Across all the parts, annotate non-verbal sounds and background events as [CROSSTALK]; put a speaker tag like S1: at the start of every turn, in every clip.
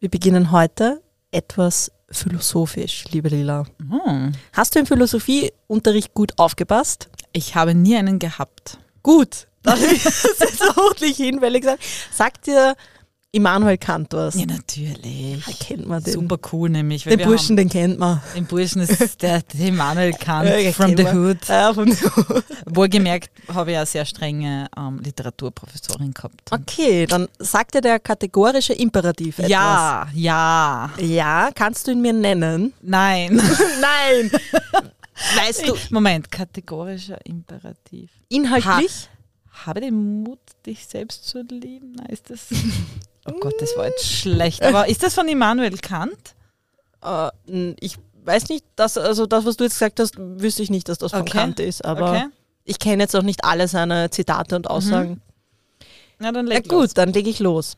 S1: Wir beginnen heute etwas philosophisch, liebe Lila.
S2: Hm.
S1: Hast du im Philosophieunterricht gut aufgepasst?
S2: Ich habe nie einen gehabt.
S1: Gut. Dann setzt [LAUGHS] er hochlich hin, weil ich gesagt sagt dir Immanuel Kant was?
S2: Ja, natürlich.
S1: Ja, kennt man den.
S2: Super cool nämlich.
S1: Den
S2: wir
S1: Burschen,
S2: haben,
S1: den kennt man.
S2: den Burschen ist der, der Immanuel [LAUGHS] Kant
S1: Ja,
S2: from the hood.
S1: Ja, von the Hood.
S2: Wohlgemerkt habe ich eine sehr strenge ähm, Literaturprofessorin gehabt.
S1: Okay, dann sagt dir der kategorische Imperativ etwas.
S2: Ja, ja.
S1: Ja, kannst du ihn mir nennen?
S2: Nein. [LAUGHS]
S1: Nein. weißt du,
S2: Moment, kategorischer Imperativ.
S1: inhaltlich?
S2: Habe den Mut, dich selbst zu lieben? Nein, ist das. [LAUGHS] Oh Gott, das war jetzt schlecht. Aber ist das von Immanuel Kant?
S1: Äh, ich weiß nicht, dass, also das, was du jetzt gesagt hast, wüsste ich nicht, dass das von
S2: Okay.
S1: Kant ist, aber
S2: Okay.
S1: ich kenne jetzt auch nicht alle seine Zitate und Aussagen.
S2: Na, dann
S1: Na
S2: leg
S1: gut,
S2: los.
S1: dann lege ich los.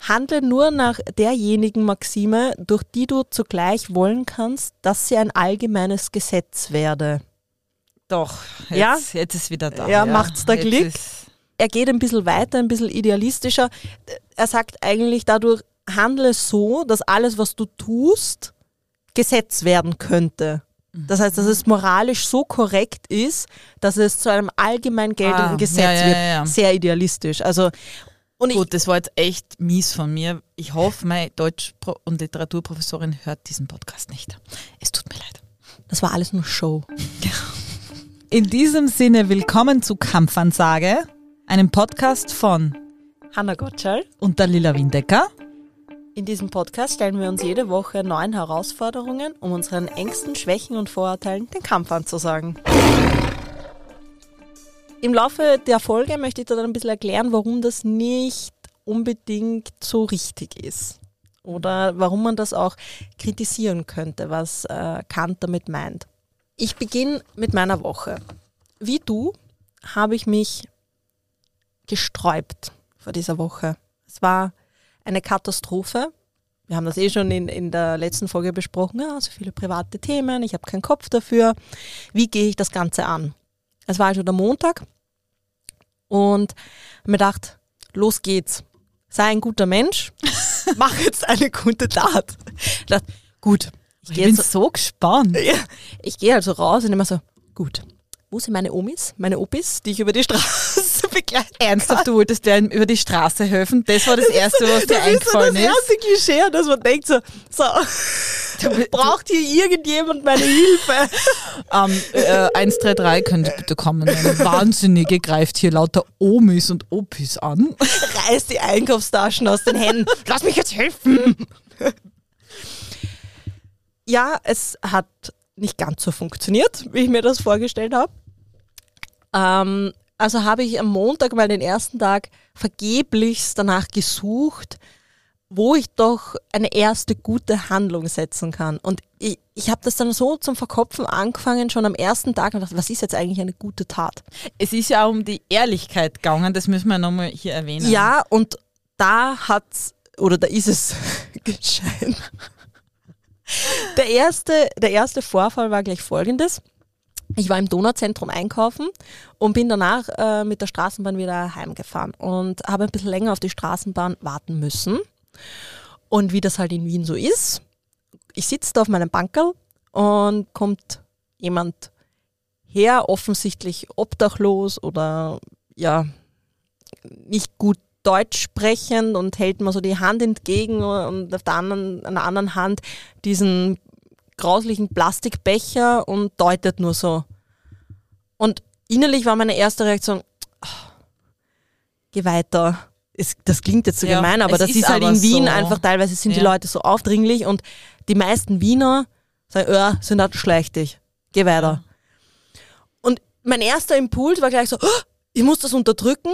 S1: Handle nur nach derjenigen Maxime, durch die du zugleich wollen kannst, dass sie ein allgemeines Gesetz werde.
S2: Doch, jetzt,
S1: Ja?
S2: jetzt ist wieder da.
S1: Ja, macht's da
S2: Jetzt
S1: Glück?
S2: ist-
S1: Er geht ein bisschen weiter, ein bisschen idealistischer. Er sagt eigentlich dadurch, handle so, dass alles, was du tust, Gesetz werden könnte. Das heißt, dass es moralisch so korrekt ist, dass es zu einem allgemein geltenden
S2: Ah,
S1: Gesetz
S2: ja, ja,
S1: wird.
S2: ja, ja.
S1: Sehr idealistisch. Also, und ich,
S2: Gut, das war jetzt echt mies von mir. Ich hoffe, meine Deutsch- und Literaturprofessorin hört diesen Podcast nicht. Es tut mir leid.
S1: das war alles nur Show.
S2: In diesem Sinne, willkommen zu Kampfansage, einem Podcast von
S1: Hanna Gottschall.
S2: und der Lila Windecker.
S1: In diesem Podcast stellen wir uns jede Woche neuen Herausforderungen, um unseren Ängsten, Schwächen und Vorurteilen den Kampf anzusagen. Im Laufe der Folge möchte ich dir dann ein bisschen erklären, warum das nicht unbedingt so richtig ist. Oder warum man das auch kritisieren könnte, was äh, Kant damit meint. Ich beginne mit meiner Woche. Wie du habe ich mich gesträubt vor dieser Woche. Es war eine Katastrophe. Wir haben das eh schon in, in der letzten Folge besprochen. Ja, so viele private Themen, ich habe keinen Kopf dafür. Wie gehe ich das Ganze an? Es war also der Montag und mir gedacht, los geht's. Sei ein guter Mensch, [LAUGHS] mach jetzt eine gute Tat. Ich dachte, gut, ich
S2: Ich bin
S1: jetzt
S2: so gespannt. [LAUGHS]
S1: ich gehe also raus und immer so, gut, wo sind meine Omis, meine Opis, die ich über die Straße begleite?
S2: Ernsthaft, du wolltest dir über die Straße helfen? Das war das Erste, was dir
S1: Das ist so
S2: eingefallen
S1: das
S2: ist.
S1: erste Klischee, dass man denkt so, so braucht hier irgendjemand meine Hilfe? [LAUGHS]
S2: Ähm, äh, 133, können Sie bitte kommen? Eine Wahnsinnige greift hier lauter Omis und Opis an.
S1: Reißt die Einkaufstaschen aus den Händen. Lass mich jetzt helfen. Ja, es hat nicht ganz so funktioniert, wie ich mir das vorgestellt habe. Ähm, also habe ich am Montag mal den ersten Tag vergeblichst danach gesucht, wo ich doch eine erste gute Handlung setzen kann. Und ich, ich habe das dann so zum Verkopfen angefangen, schon am ersten Tag und dachte, was ist jetzt eigentlich eine gute Tat?
S2: Es ist ja auch um die Ehrlichkeit gegangen, das müssen wir nochmal hier erwähnen.
S1: Ja, und da hat's, oder da ist es [LAUGHS] geschehen. Der erste, der erste Vorfall war gleich folgendes. Ich war im Donauzentrum einkaufen und bin danach äh, mit der Straßenbahn wieder heimgefahren und habe ein bisschen länger auf die Straßenbahn warten müssen. Und wie das halt in Wien so ist, ich sitze da auf meinem Bankerl und kommt jemand her, offensichtlich obdachlos oder ja, nicht gut Deutsch sprechend und hält mir so die Hand entgegen und auf der anderen, an der anderen Hand diesen grauslichen Plastikbecher und deutet nur so. Und innerlich war meine erste Reaktion, "Ah, geh weiter. Es, das klingt jetzt so
S2: Ja,
S1: gemein, aber das
S2: ist
S1: ist, halt in Wien
S2: so.
S1: einfach teilweise sind die
S2: Ja.
S1: Leute so aufdringlich und die meisten Wiener sagen, ja, sind halt schlechtig. Geh weiter. Und mein erster Impuls war gleich so, "Oh, ich muss das unterdrücken,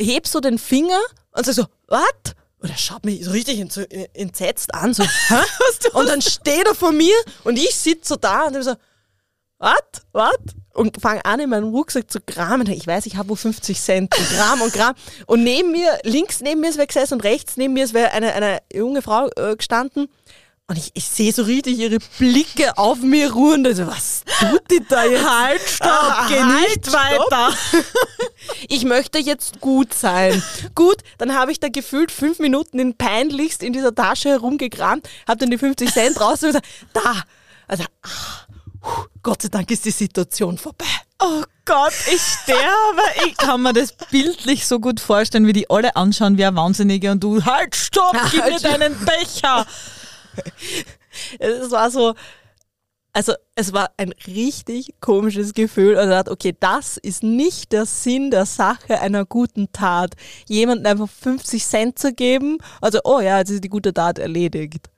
S1: heb so den Finger und sag so, was? Und er schaut mich so richtig ent- entsetzt an, so, [LAUGHS] hä? Und dann steht er vor mir und ich sitze so da und ich so, was? Was? Und fange an, in meinem Rucksack zu kramen. Ich weiß, ich habe wo 50 Cent. Und Kram und Kram. Und neben mir, links neben mir ist wer gesessen und rechts neben mir ist wer eine, eine junge Frau äh, gestanden. Und ich, ich sehe so richtig ihre Blicke auf mir ruhen. Also, was tut die da jetzt?
S2: Halt, stopp,
S1: Ah,
S2: geh
S1: halt,
S2: nicht
S1: stopp.
S2: weiter. [LAUGHS]
S1: Ich möchte jetzt gut sein. gut, dann habe ich da gefühlt fünf Minuten in peinlichst in dieser Tasche herumgekramt, habe dann die 50 Cent raus und gesagt, da. Also, puh, Gott sei Dank ist die Situation vorbei.
S2: Oh Gott, ich sterbe. Ich kann mir das bildlich so gut vorstellen, wie die alle anschauen wie ein Wahnsinnige und du, halt, stopp, [LAUGHS] gib
S1: Halt,
S2: mir
S1: stopp.
S2: deinen Becher. [LAUGHS]
S1: Es war so, also es war ein richtig komisches Gefühl. Und dachte, okay, das ist nicht der Sinn der Sache einer guten Tat. Jemandem einfach 50 Cent zu geben, also, oh ja, jetzt ist die gute Tat erledigt.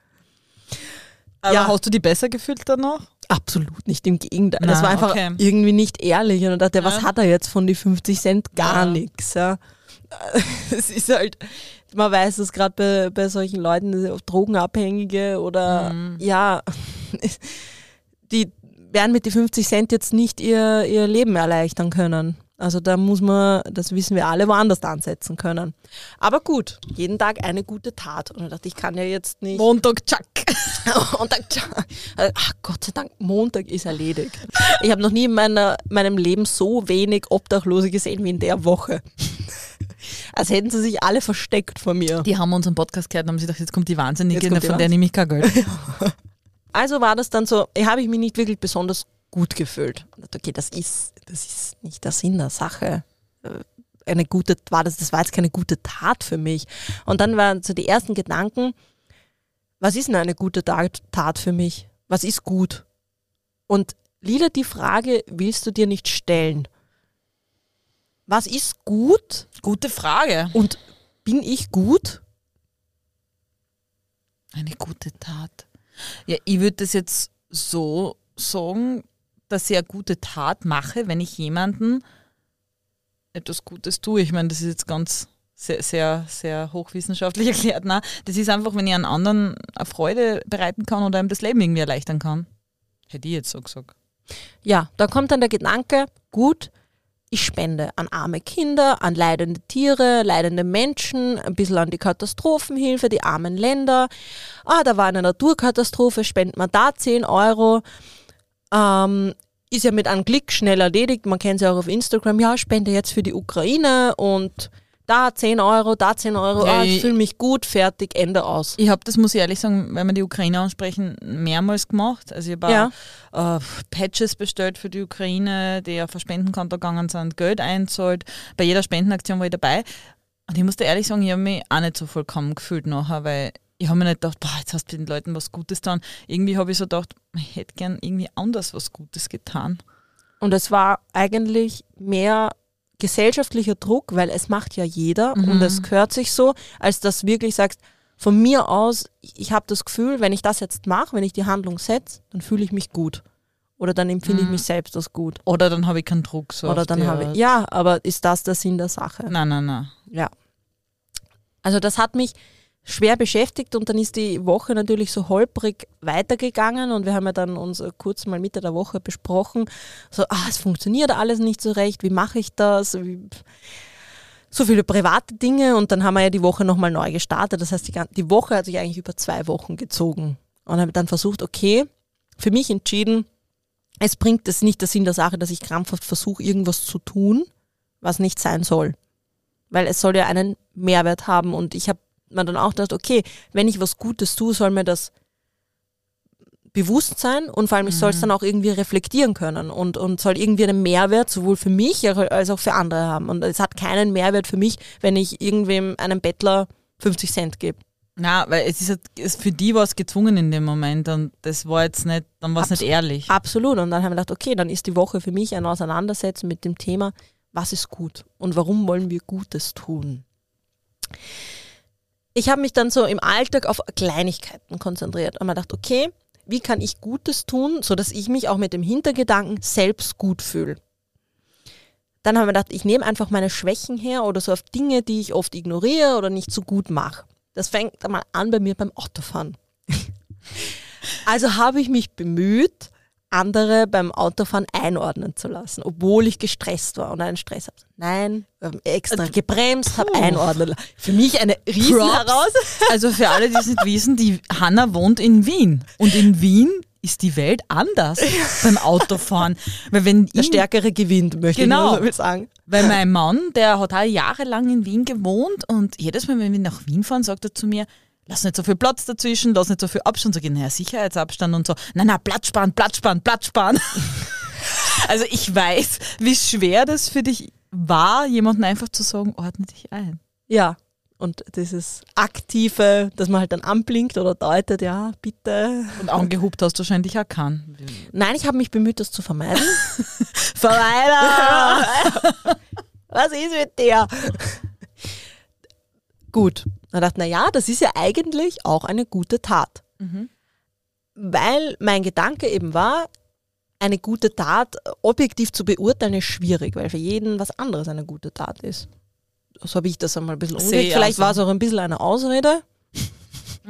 S2: Aber
S1: Ja.
S2: hast du die besser gefühlt danach?
S1: Absolut nicht, im Gegenteil.
S2: Na,
S1: das war einfach
S2: okay.
S1: irgendwie nicht ehrlich. Und ich dachte, was
S2: Ja.
S1: hat er jetzt von die 50 Cent? Gar
S2: Ja.
S1: nichts. Ja. [LAUGHS] Es ist halt, man weiß das gerade bei, bei solchen Leuten, Drogenabhängige oder
S2: Mhm.
S1: ja, [LAUGHS] die werden mit die 50 Cent jetzt nicht ihr, ihr Leben erleichtern können. Also da muss man, das wissen wir alle, woanders ansetzen können. Aber gut, jeden Tag eine gute Tat. Und ich dachte, ich kann ja jetzt nicht.
S2: Montag, tschack. [LAUGHS]
S1: Und dann, ach Gott sei Dank, Montag ist erledigt. Ich habe noch nie in meiner, meinem Leben so wenig Obdachlose gesehen wie in der Woche. Als hätten sie sich alle versteckt vor mir.
S2: Die haben unseren Podcast gehört und haben sich gedacht, jetzt kommt die Wahnsinnige,
S1: Jetzt kommt die
S2: von der nehme ich kein Geld. [LAUGHS]
S1: Also war das dann so, habe ich mich nicht wirklich besonders gut gefühlt. Okay, das ist, das ist nicht der Sinn der Sache. Äh, Eine gute, war das, das war jetzt keine gute Tat für mich. Und dann waren so die ersten Gedanken, was ist denn eine gute Tat, Tat für mich? Was ist gut? Und Lila, die Frage willst du dir nicht stellen. Was ist gut
S2: Gute Frage.
S1: und bin ich gut?
S2: Eine gute Tat. Ja, ich würde das jetzt so sagen, dass ich eine gute Tat mache, wenn ich jemanden etwas Gutes tue. Ich meine, das ist jetzt ganz sehr, sehr, sehr hochwissenschaftlich [LAUGHS] erklärt. Nein, das ist einfach, wenn ich einen anderen eine Freude bereiten kann oder ihm das Leben irgendwie erleichtern kann. Hätte ich jetzt so gesagt.
S1: Ja, da kommt dann der Gedanke, gut, ich spende an arme Kinder, an leidende Tiere, leidende Menschen, ein bisschen an die Katastrophenhilfe, die armen Länder. Ah, da war eine Naturkatastrophe, spendet man da 10 Euro. Ähm, ist ja mit einem Klick schnell erledigt. Man kennt sie auch auf Instagram. Ja, spende jetzt für die Ukraine und da 10 Euro, da 10 Euro.
S2: Ja,
S1: ah, ich
S2: ich-
S1: fühle mich gut, fertig, Ende aus.
S2: Ich habe das, muss ich ehrlich sagen, wenn wir die Ukraine ansprechen, mehrmals gemacht. Also ich habe
S1: Ja.
S2: auch, äh, Patches bestellt für die Ukraine, die auf ein Spendenkonto gegangen sind, Geld einzahlt. Bei jeder Spendenaktion war ich dabei. Und ich musste ehrlich sagen, ich habe mich auch nicht so vollkommen gefühlt nachher, weil ich habe mir nicht gedacht, boah, jetzt hast du den Leuten was Gutes getan. Irgendwie habe ich so gedacht, ich hätte gern irgendwie anders was Gutes getan.
S1: Und es war eigentlich mehr gesellschaftlicher Druck, weil es macht ja jeder und es gehört sich so, als dass du wirklich sagst, von mir aus, ich habe das Gefühl, wenn ich das jetzt mache, wenn ich die Handlung setze, dann fühle ich mich gut. Oder dann empfinde ich mich selbst als gut.
S2: Oder dann habe ich keinen Druck. So
S1: Oder dann habe ich, ja, aber ist das der Sinn der Sache?
S2: Nein, nein, nein.
S1: Ja. Also das hat mich schwer beschäftigt und dann ist die Woche natürlich so holprig weitergegangen und wir haben ja dann uns äh, kurz mal Mitte der Woche besprochen, so, ah, es funktioniert alles nicht so recht, wie mache ich das? Wie, so viele private Dinge und dann haben wir ja die Woche nochmal neu gestartet. Das heißt, die, die Woche hat sich eigentlich über zwei Wochen gezogen und habe dann versucht, okay, für mich entschieden, es bringt es nicht der Sinn der Sache, dass ich krampfhaft versuche, irgendwas zu tun, was nicht sein soll weil es soll ja einen Mehrwert haben. Und ich habe mir dann auch gedacht, okay, wenn ich was Gutes tue, soll mir das bewusst sein und vor allem ich soll es dann auch irgendwie reflektieren können und, und soll irgendwie einen Mehrwert sowohl für mich als auch für andere haben. Und es hat keinen Mehrwert für mich, wenn ich irgendwem einem Bettler 50 Cent gebe.
S2: Na, weil es ist, halt- es für die war es gezwungen in dem Moment und das war jetzt nicht, dann war es nicht ehrlich.
S1: Absolut. Und dann haben wir gedacht, okay, dann ist die Woche für mich ein Auseinandersetzen mit dem Thema, was ist gut und warum wollen wir Gutes tun. Ich habe mich dann so im Alltag auf Kleinigkeiten konzentriert und mir gedacht, okay, wie kann ich Gutes tun, sodass ich mich auch mit dem Hintergedanken selbst gut fühle. Dann haben wir gedacht, ich nehme einfach meine Schwächen her oder so auf Dinge, die ich oft ignoriere oder nicht so gut mache. Das fängt einmal an bei mir beim Autofahren. [LAUGHS] Also habe ich mich bemüht, andere beim Autofahren einordnen zu lassen, obwohl ich gestresst war und einen Stress habe. Nein, wir haben extra gebremst, habe einordnen lassen. Für mich eine riesen
S2: Props.
S1: Heraus. [LAUGHS]
S2: Also für alle, die es nicht wissen, die Hanna wohnt in Wien. Und in Wien ist die Welt anders beim Autofahren. Weil wenn
S1: Der
S2: ich,
S1: Stärkere gewinnt, möchte
S2: Genau.
S1: ich nur so sagen.
S2: weil mein Mann, der hat auch jahrelang in Wien gewohnt und jedes Mal, wenn wir nach Wien fahren, sagt er zu mir, lass nicht so viel Platz dazwischen, lass nicht so viel Abstand. Sag ich, naja, Sicherheitsabstand und so. Nein, nein, Platz sparen, Platz sparen, Platz sparen. [LAUGHS] also ich weiß, wie schwer das für dich war, jemanden einfach zu sagen, ordne dich ein.
S1: Ja. Und dieses Aktive, dass man halt dann anblinkt oder deutet, ja, bitte.
S2: Und angehupt hast du wahrscheinlich auch keinen.
S1: Nein, ich habe mich bemüht, das zu vermeiden. [LAUGHS] Vermeider! [LAUGHS] Was ist mit der? Gut. Dann dachte ich, naja, das ist ja eigentlich auch eine gute Tat.
S2: Mhm.
S1: Weil mein Gedanke eben war, eine gute Tat objektiv zu beurteilen ist schwierig, weil für jeden was anderes eine gute Tat ist. So habe ich das einmal ein bisschen umgelegt.
S2: ich
S1: Vielleicht war es auch ein bisschen eine Ausrede.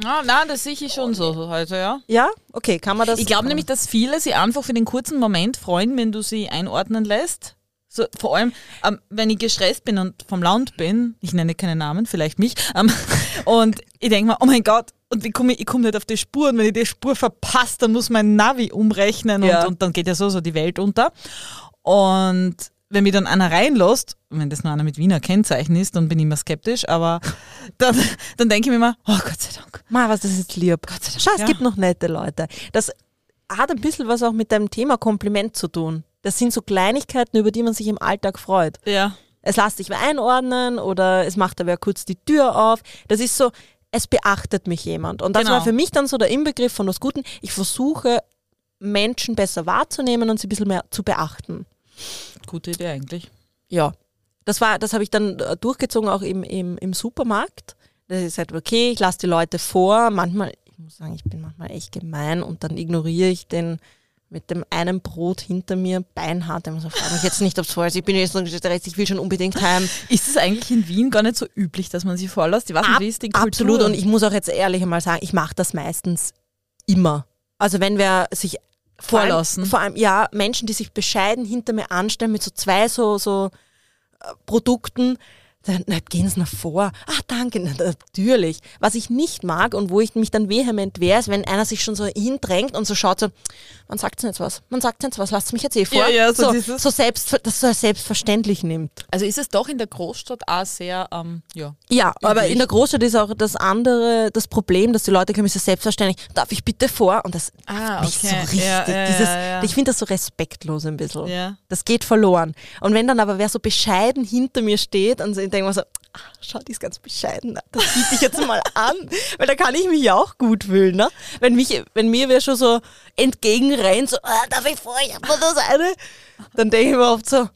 S2: Ja, nein, das sehe ich schon so heute, ja.
S1: Ja, okay, kann man das.
S2: Ich glaube nämlich, dass viele sich einfach für den kurzen Moment freuen, wenn du sie einordnen lässt. So, vor allem, ähm, wenn ich gestresst bin und vom Land bin, ich nenne keine Namen, vielleicht mich, ähm, [LAUGHS] und ich denke mir, oh mein Gott, und wie komme ich, ich komme nicht auf die Spur, und wenn ich die Spur verpasse, dann muss mein Navi umrechnen
S1: Ja.
S2: und, und dann geht ja so, so die Welt unter. Und wenn mich dann einer reinlässt, wenn das nur einer mit Wiener Kennzeichen ist, dann bin ich immer skeptisch, aber [LAUGHS] dann, dann denke ich mir immer, oh Gott sei Dank.
S1: Ma, was das ist lieb.
S2: Gott sei Dank.
S1: Schau, es
S2: ja.
S1: gibt noch nette Leute. Das hat ein bisschen was auch mit deinem Thema Kompliment zu tun. Das sind so Kleinigkeiten, über die man sich im Alltag freut.
S2: Ja.
S1: Es lässt sich einordnen oder es macht da wer kurz die Tür auf. Das ist so, es beachtet mich jemand. Und das
S2: Genau.
S1: war für mich dann so der Inbegriff von was Guten. Ich versuche, Menschen besser wahrzunehmen und sie ein bisschen mehr zu beachten.
S2: Gute Idee eigentlich.
S1: Ja. Das war, das habe ich dann äh, durchgezogen auch im, im, im Supermarkt. Das ist halt, okay, ich lasse die Leute vor. Manchmal, ich muss sagen, ich bin manchmal echt gemein und dann ignoriere ich den mit dem einen Brot hinter mir beinhart. Ich so, frage mich jetzt nicht, ob es voll ist. Ich bin jetzt noch gestresst, ich will schon unbedingt heim.
S2: Ist es eigentlich in Wien gar nicht so üblich, dass man sie vorlässt? Ich weiß nicht,
S1: Ab-
S2: wie ist die Kultur?
S1: Absolut. Und ich muss auch jetzt ehrlich einmal sagen, ich mache das meistens immer. Also wenn wir sich
S2: Vorlassen.
S1: Vor allem, ja, Menschen, die sich bescheiden hinter mir anstellen mit so zwei so, so äh, Produkten, dann na, gehen sie nach vor. Ach, danke, na, natürlich. Was ich nicht mag und wo ich mich dann vehement wehre, ist, wenn einer sich schon so hindrängt und so schaut, so, man sagt jetzt was, man sagt jetzt was, lasst mich jetzt eh vor.
S2: Ja, ja, so
S1: so, so selbst, das so als selbstverständlich nimmt.
S2: also ist es doch in der Großstadt auch sehr, ähm, ja.
S1: Ja, aber
S2: Üblich.
S1: in der Großstadt ist auch das andere, das Problem, dass die Leute kommen, ist ja selbstverständlich, darf ich bitte vor? Und das
S2: Ah,
S1: so
S2: okay.
S1: richtig.
S2: Ja, ja,
S1: Dieses,
S2: ja.
S1: Ich finde das so respektlos ein bisschen. Das geht verloren. Und wenn dann aber wer so bescheiden hinter mir steht und so, ich denke mir so, ah, schau, die ist ganz bescheiden, ne? das biete ich jetzt mal an, weil da kann ich mich ja auch gut fühlen. Ne? Wenn, mich, wenn mir wer schon so entgegenrennt, so, ah, darf ich vor, ich hab nur das eine, dann denke ich mir oft so,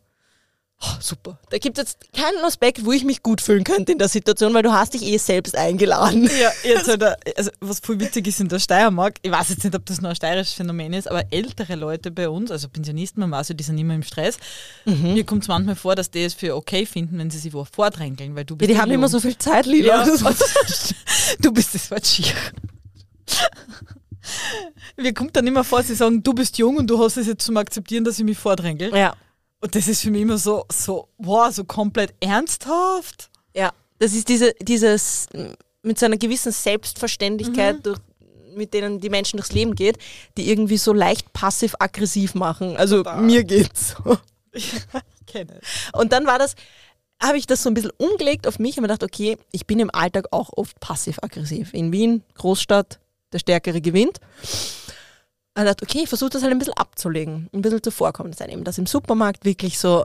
S1: oh, super, da gibt es jetzt keinen Aspekt, wo ich mich gut fühlen könnte in der Situation, weil du hast dich eh selbst eingeladen.
S2: Ja, jetzt halt, also was voll witzig ist in der Steiermark, ich weiß jetzt nicht, ob das nur ein steirisches Phänomen ist, aber ältere Leute bei uns, also Pensionisten, man weiß ja, die sind immer im Stress.
S1: Mhm.
S2: Mir kommt es manchmal vor, dass die es für okay finden, wenn sie sich wo vordrängeln, weil du
S1: Ja,
S2: bist
S1: die
S2: ja
S1: haben immer so viel Zeit, Lila.
S2: Ja, [LAUGHS] du bist das Wort schier. Mir kommt dann immer vor, sie sagen, du bist jung und du hast es jetzt zum Akzeptieren, dass ich mich vordrängel.
S1: ja.
S2: Und das ist für mich immer so, so, wow, so komplett ernsthaft.
S1: Ja, das ist diese, dieses mm, mit so einer gewissen Selbstverständlichkeit, durch, mit denen die Menschen durchs Leben geht, die irgendwie so leicht passiv-aggressiv machen. Also mir geht's so. [LAUGHS]
S2: Ich kenne es.
S1: Und dann war das, habe ich das so ein bisschen umgelegt auf mich und mir gedacht, okay, ich bin im Alltag auch oft passiv-aggressiv. In Wien, Großstadt, der Stärkere gewinnt. Und dachte, okay, ich versuche das halt ein bisschen abzulegen, ein bisschen zuvorkommen sein. Eben das im Supermarkt wirklich so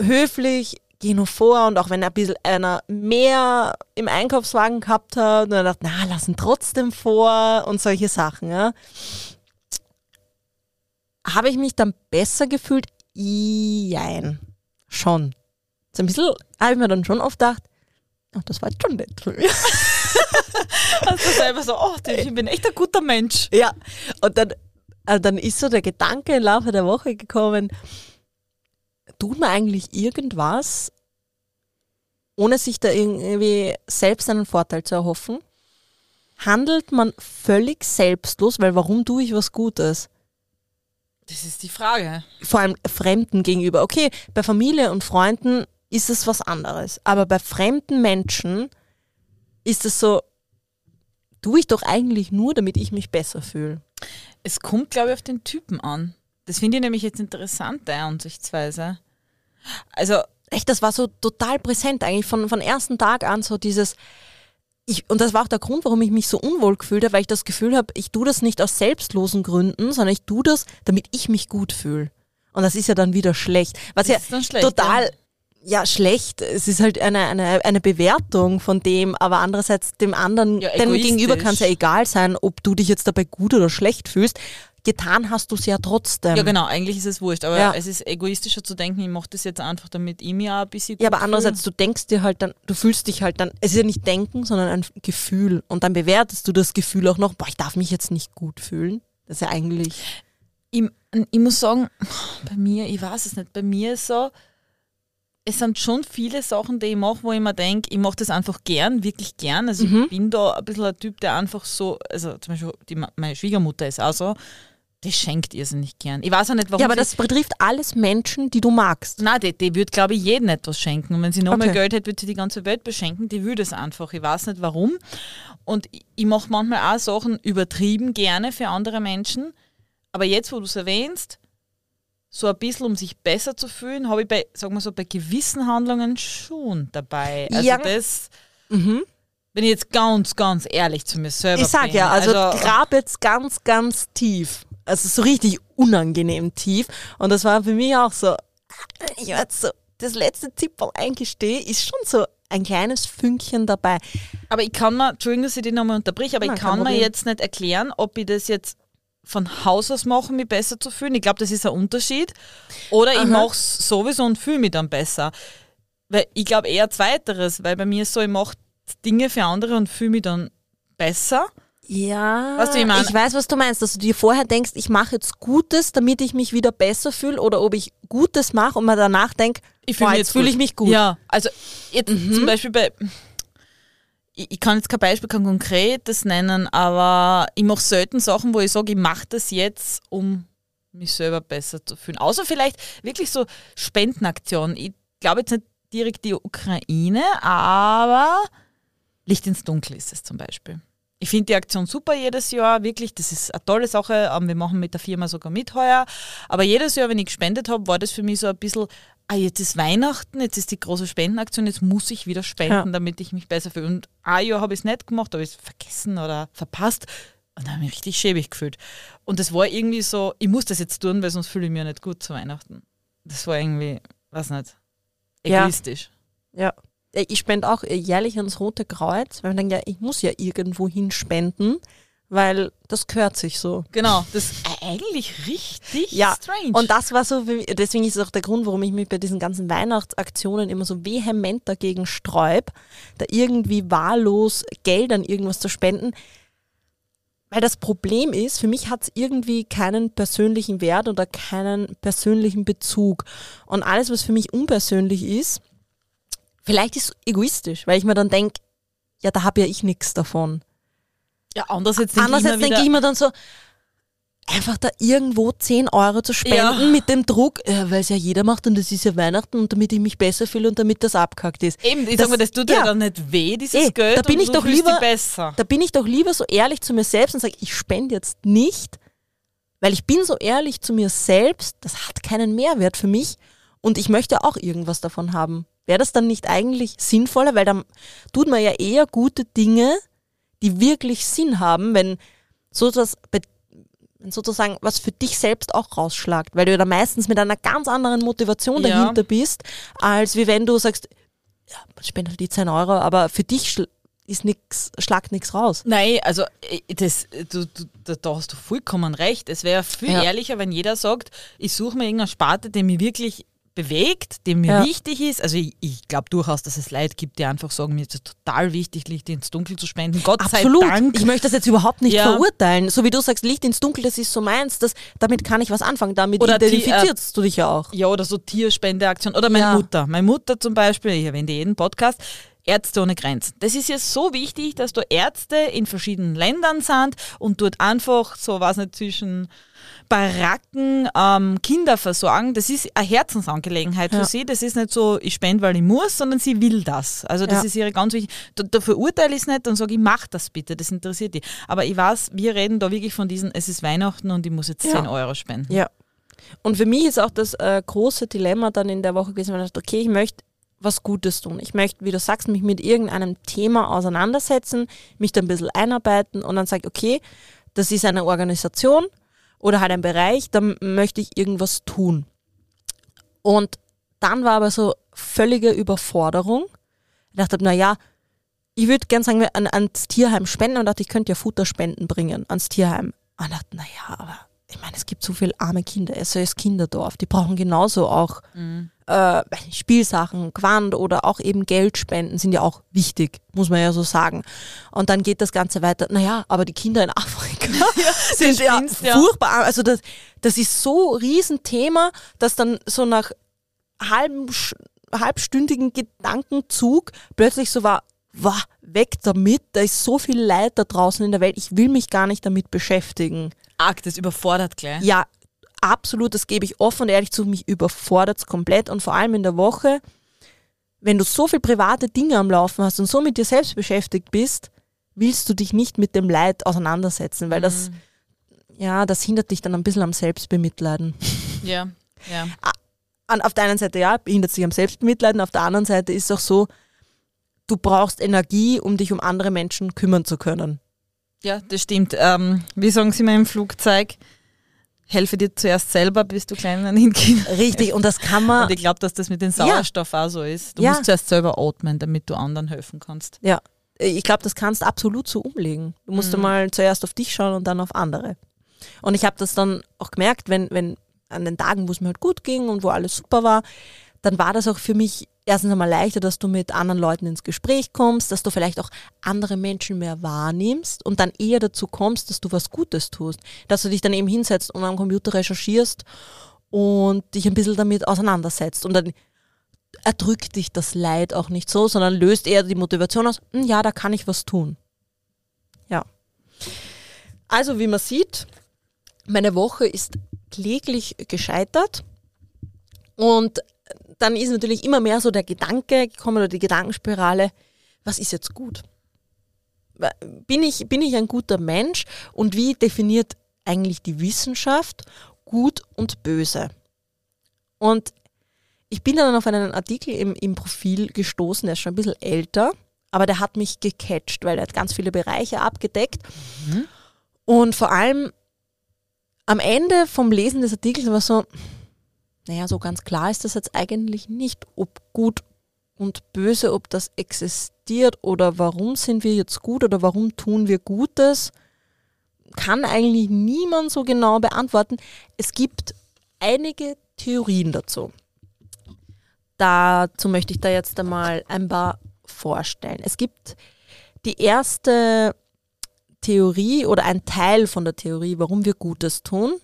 S1: höflich, geh nur vor und auch wenn ein bisschen einer mehr im Einkaufswagen gehabt hat, dann dachte, na, lass ihn trotzdem vor und solche Sachen, ja. Habe ich mich dann besser gefühlt? Jein. Schon. So ein bisschen habe ich mir dann schon oft gedacht, oh, das war jetzt schon nett von mir. [LAUGHS]
S2: Hast du selber so, oh, ich bin echt ein guter Mensch.
S1: Ja, und dann, äh, dann ist so der Gedanke im Laufe der Woche gekommen, tut man eigentlich irgendwas, ohne sich da irgendwie selbst einen Vorteil zu erhoffen? Handelt man völlig selbstlos, weil warum tue ich was Gutes?
S2: Das ist die Frage.
S1: vor allem Fremden gegenüber. Okay, bei Familie und Freunden ist es was anderes. Aber bei fremden Menschen ist es so, tue ich doch eigentlich nur, damit ich mich besser fühle.
S2: Es kommt, glaube ich, auf den Typen an. Das finde ich nämlich jetzt interessant, der Ansichtsweise. Also,
S1: Echt, das war so total präsent eigentlich von, von ersten Tag an, so dieses, ich, und das war auch der Grund, warum ich mich so unwohl gefühlt habe, weil ich das Gefühl habe, ich tue das nicht aus selbstlosen Gründen, sondern ich tue das, damit ich mich gut fühle. Und das ist ja dann wieder schlecht. Was
S2: Das
S1: ja
S2: ist dann schlecht,
S1: total, ja. Schlecht. Es ist halt eine, eine, eine Bewertung von dem, aber andererseits dem anderen,
S2: Ja,
S1: dem. Gegenüber kann es ja egal sein, ob du dich jetzt dabei gut oder schlecht fühlst. Getan hast du es ja trotzdem.
S2: ja genau, eigentlich ist es wurscht. Aber
S1: Ja.
S2: es ist egoistischer zu denken, ich mache das jetzt einfach, damit ich mich auch ein bisschen
S1: Ja, aber
S2: fühle.
S1: andererseits, du denkst dir halt dann, du fühlst dich halt dann, es ist ja nicht Denken, sondern ein Gefühl. Und dann bewertest du das Gefühl auch noch, boah, ich darf mich jetzt nicht gut fühlen. Das ist ja eigentlich,
S2: ich, ich muss sagen, bei mir, ich weiß es nicht, bei mir ist so, es sind schon viele Sachen, die ich mache, wo ich mir denke, ich mache das einfach gern, wirklich gern. Also
S1: Mhm.
S2: ich bin da ein bisschen ein Typ, der einfach so, also zum Beispiel die, meine Schwiegermutter ist auch so, die schenkt irrsinnig gern. Ich weiß auch nicht, warum
S1: ja, aber
S2: sie-
S1: das betrifft alles Menschen, die du magst.
S2: Nein, die, die würde, glaube ich, jedem etwas schenken. Und wenn sie noch mehr
S1: Okay.
S2: Geld hätte, würde sie die ganze Welt beschenken. Die würde es einfach. Ich weiß nicht warum. Und ich, ich mache manchmal auch Sachen übertrieben gerne für andere Menschen. Aber jetzt, wo du es erwähnst, so ein bisschen, um sich besser zu fühlen, habe ich bei, sagen wir so, bei gewissen Handlungen schon dabei. Also
S1: Ja.
S2: das,
S1: Mhm.
S2: wenn ich jetzt ganz, ganz ehrlich zu mir selber
S1: Ich sag
S2: bin.
S1: ja, also, grab jetzt ganz, ganz tief. Also so richtig unangenehm tief. Und das war für mich auch so, ich jetzt so, das letzte Zipperl eingestehe, ist schon so ein kleines Fünkchen dabei.
S2: Aber ich kann mir, Entschuldigung, dass ich die nochmal unterbrich, aber
S1: Nein,
S2: ich kann mir jetzt nicht erklären, ob ich das jetzt von Haus aus mache, mich besser zu fühlen. Ich glaube, das ist ein Unterschied. Oder ich
S1: Aha.
S2: mache es sowieso und fühle mich dann besser. Weil ich glaube eher Zweiteres, weil bei mir ist so, ich mache Dinge für andere und fühle mich dann besser.
S1: Ja,
S2: Weißt du, ich mein?
S1: ich weiß, was du meinst, dass du dir vorher denkst, ich mache jetzt Gutes, damit ich mich wieder besser fühle, oder ob ich Gutes mache und mir danach denke,
S2: Ich
S1: boah,
S2: mich
S1: jetzt
S2: jetzt
S1: fühle ich mich gut. Mhm.
S2: Ja, also jetzt zum Beispiel bei, ich, ich kann jetzt kein Beispiel, kein konkretes nennen, aber ich mache selten Sachen, wo ich sage, ich mache das jetzt, um mich selber besser zu fühlen. Außer vielleicht wirklich so Spendenaktionen. Ich glaube jetzt nicht direkt die Ukraine, aber Licht ins Dunkel ist es zum Beispiel. Ich finde die Aktion super jedes Jahr, wirklich, das ist eine tolle Sache. Ähm, Wir machen mit der Firma sogar mit heuer. Aber jedes Jahr, wenn ich gespendet habe, war das für mich so ein bisschen, ah, jetzt ist Weihnachten, jetzt ist die große Spendenaktion, jetzt muss ich wieder spenden,
S1: Ja.
S2: damit ich mich besser fühle. Und ein Jahr habe ich es nicht gemacht, habe ich es vergessen oder verpasst. Und dann habe ich mich richtig schäbig gefühlt. Und das war irgendwie so, ich muss das jetzt tun, weil sonst fühle ich mich ja nicht gut zu Weihnachten. Das war irgendwie, weiß nicht,
S1: Ja.
S2: egoistisch.
S1: Ja. Ich spende auch jährlich ans Rote Kreuz, weil ich denke, ja, ich muss ja irgendwo hin spenden, weil das gehört sich so.
S2: Genau, das ist eigentlich richtig
S1: Ja,
S2: strange.
S1: Und das war so, deswegen ist es auch der Grund, warum ich mich bei diesen ganzen Weihnachtsaktionen immer so vehement dagegen sträub, da irgendwie wahllos Geld an irgendwas zu spenden. Weil das Problem ist, für mich hat es irgendwie keinen persönlichen Wert oder keinen persönlichen Bezug. Und alles, was für mich unpersönlich ist, vielleicht ist es egoistisch, weil ich mir dann denke, ja, da habe ja ich nichts davon.
S2: Ja, andererseits denke ich
S1: Andererseits
S2: immer
S1: denke ich mir dann so, einfach da irgendwo 10 Euro zu spenden
S2: Ja.
S1: mit dem Druck, ja, weil es ja jeder macht und es ist ja Weihnachten und damit ich mich besser fühle und damit das abkackt ist.
S2: Eben, ich
S1: Das-
S2: sag mal, das tut dir
S1: ja.
S2: dann nicht weh, dieses
S1: Eh,
S2: Geld.
S1: da bin ich doch lieber-. Da bin ich doch lieber so ehrlich zu mir selbst und sage, ich spende jetzt nicht, weil ich bin so ehrlich zu mir selbst, das hat keinen Mehrwert für mich und ich möchte auch irgendwas davon haben. Wäre das dann nicht eigentlich sinnvoller, weil dann tut man ja eher gute Dinge, die wirklich Sinn haben, wenn sozusagen, wenn sozusagen was für dich selbst auch rausschlagt, weil du ja da meistens mit einer ganz anderen Motivation
S2: Ja.
S1: dahinter bist, als wie wenn du sagst, ja, man spendet halt die 10 Euro, aber für dich ist nix, schlagt nichts raus.
S2: Nein, also äh, das, du, du, da, da hast du vollkommen recht. Es wäre viel
S1: Ja.
S2: ehrlicher, wenn jeder sagt, ich suche mir irgendeine Sparte, die mich wirklich bewegt, die mir
S1: Ja.
S2: wichtig ist. Also ich, ich glaube durchaus, dass es Leute gibt, die einfach sagen, mir ist es total wichtig, Licht ins Dunkel zu spenden. Gott
S1: Absolut.
S2: sei Dank.
S1: Ich möchte das jetzt überhaupt nicht
S2: Ja.
S1: verurteilen. So wie du sagst, Licht ins Dunkel, das ist so meins, das, damit kann ich was anfangen. Damit
S2: Oder die, äh,
S1: identifizierst du dich ja auch.
S2: Ja, oder so Tierspendeaktion. Oder meine
S1: Ja.
S2: Mutter. Meine Mutter zum Beispiel, ich erwähne die jeden Podcast, Ärzte ohne Grenzen. Das ist ja so wichtig, dass da Ärzte in verschiedenen Ländern sind und dort einfach so was nicht zwischen Baracken ähm, Kinder versorgen. Das ist eine Herzensangelegenheit für
S1: Ja.
S2: sie. Das ist nicht so, ich spende, weil ich muss, sondern sie will das. Also das
S1: Ja.
S2: ist ihre ganz wichtig. Da, da verurteile ich es nicht und sage, ich mach das bitte, das interessiert die. Aber ich weiß, wir reden da wirklich von diesen, es ist Weihnachten und ich muss jetzt
S1: Ja.
S2: 10 Euro spenden.
S1: Ja. Und für mich ist auch das äh, große Dilemma dann in der Woche gewesen, weil ich dachte, okay, ich möchte was Gutes tun. Ich möchte, wie du sagst, mich mit irgendeinem Thema auseinandersetzen, mich da ein bisschen einarbeiten und dann sage ich, okay, das ist eine Organisation oder halt ein Bereich, da m- möchte ich irgendwas tun. Und dann war aber so völlige Überforderung. Ich dachte, naja, ich würde gern sagen, an, ans Tierheim spenden und dachte, ich könnte ja Futterspenden bringen ans Tierheim. Und dachte, naja, aber ich meine, es gibt so viele arme Kinder, SOS Kinderdorf, die brauchen genauso auch äh, Spielsachen, Quant oder auch eben Geldspenden sind ja auch wichtig, muss man ja so sagen. Und dann geht das Ganze weiter, naja, aber die Kinder in Afrika [LAUGHS] [LAUGHS] sind ja
S2: spinnst, ja.
S1: furchtbar. Also das, das ist so ein Riesenthema, dass dann so nach halben, halbstündigen Gedankenzug plötzlich so war, wow, weg damit, da ist so viel Leid da draußen in der Welt, ich will mich gar nicht damit beschäftigen.
S2: Arg, das überfordert gleich.
S1: Ja, absolut, das gebe ich offen und ehrlich zu, mich überfordert es komplett und vor allem in der Woche, wenn du so viel private Dinge am Laufen hast und so mit dir selbst beschäftigt bist, willst du dich nicht mit dem Leid auseinandersetzen, weil das, ja, das hindert dich dann ein bisschen am Selbstbemitleiden.
S2: Ja, ja.
S1: An, auf der einen Seite ja, behindert sich am Selbstbemitleiden, auf der anderen Seite ist es auch so, du brauchst Energie, um dich um andere Menschen kümmern zu können.
S2: Ja, das stimmt. Ähm, wie sagen Sie mal im Flugzeug? Helfe dir zuerst selber, bis du kleinen Kind.
S1: Richtig, und das kann man
S2: Und ich glaube, dass das mit dem Sauerstoff auch so ist. Du
S1: Ja.
S2: musst zuerst selber atmen, damit du anderen helfen kannst.
S1: Ja, ich glaube, das kannst absolut so umlegen. Du musst mal zuerst auf dich schauen und dann auf andere. Und ich habe das dann auch gemerkt, wenn, wenn an den Tagen, wo es mir halt gut ging und wo alles super war, dann war das auch für mich erstens einmal leichter, dass du mit anderen Leuten ins Gespräch kommst, dass du vielleicht auch andere Menschen mehr wahrnimmst und dann eher dazu kommst, dass du was Gutes tust. Dass du dich dann eben hinsetzt und am Computer recherchierst und dich ein bisschen damit auseinandersetzt. Und dann erdrückt dich das Leid auch nicht so, sondern löst eher die Motivation aus, "Hm, ja, da kann ich was tun. Ja. Also, wie man sieht, meine Woche ist kläglich gescheitert und dann ist natürlich immer mehr so der Gedanke gekommen oder die Gedankenspirale, was ist jetzt gut? Bin ich, bin ich ein guter Mensch und wie definiert eigentlich die Wissenschaft gut und böse? Und ich bin dann auf einen Artikel im, im Profil gestoßen, der ist schon ein bisschen älter, aber der hat mich gecatcht, weil er hat ganz viele Bereiche abgedeckt. Und vor allem am Ende vom Lesen des Artikels war so, naja, so ganz klar ist das jetzt eigentlich nicht, ob gut und böse, ob das existiert oder warum sind wir jetzt gut oder warum tun wir Gutes, kann eigentlich niemand so genau beantworten. Es gibt einige Theorien dazu. Dazu möchte ich da jetzt einmal ein paar vorstellen. Es gibt die erste Theorie oder ein Teil von der Theorie, warum wir Gutes tun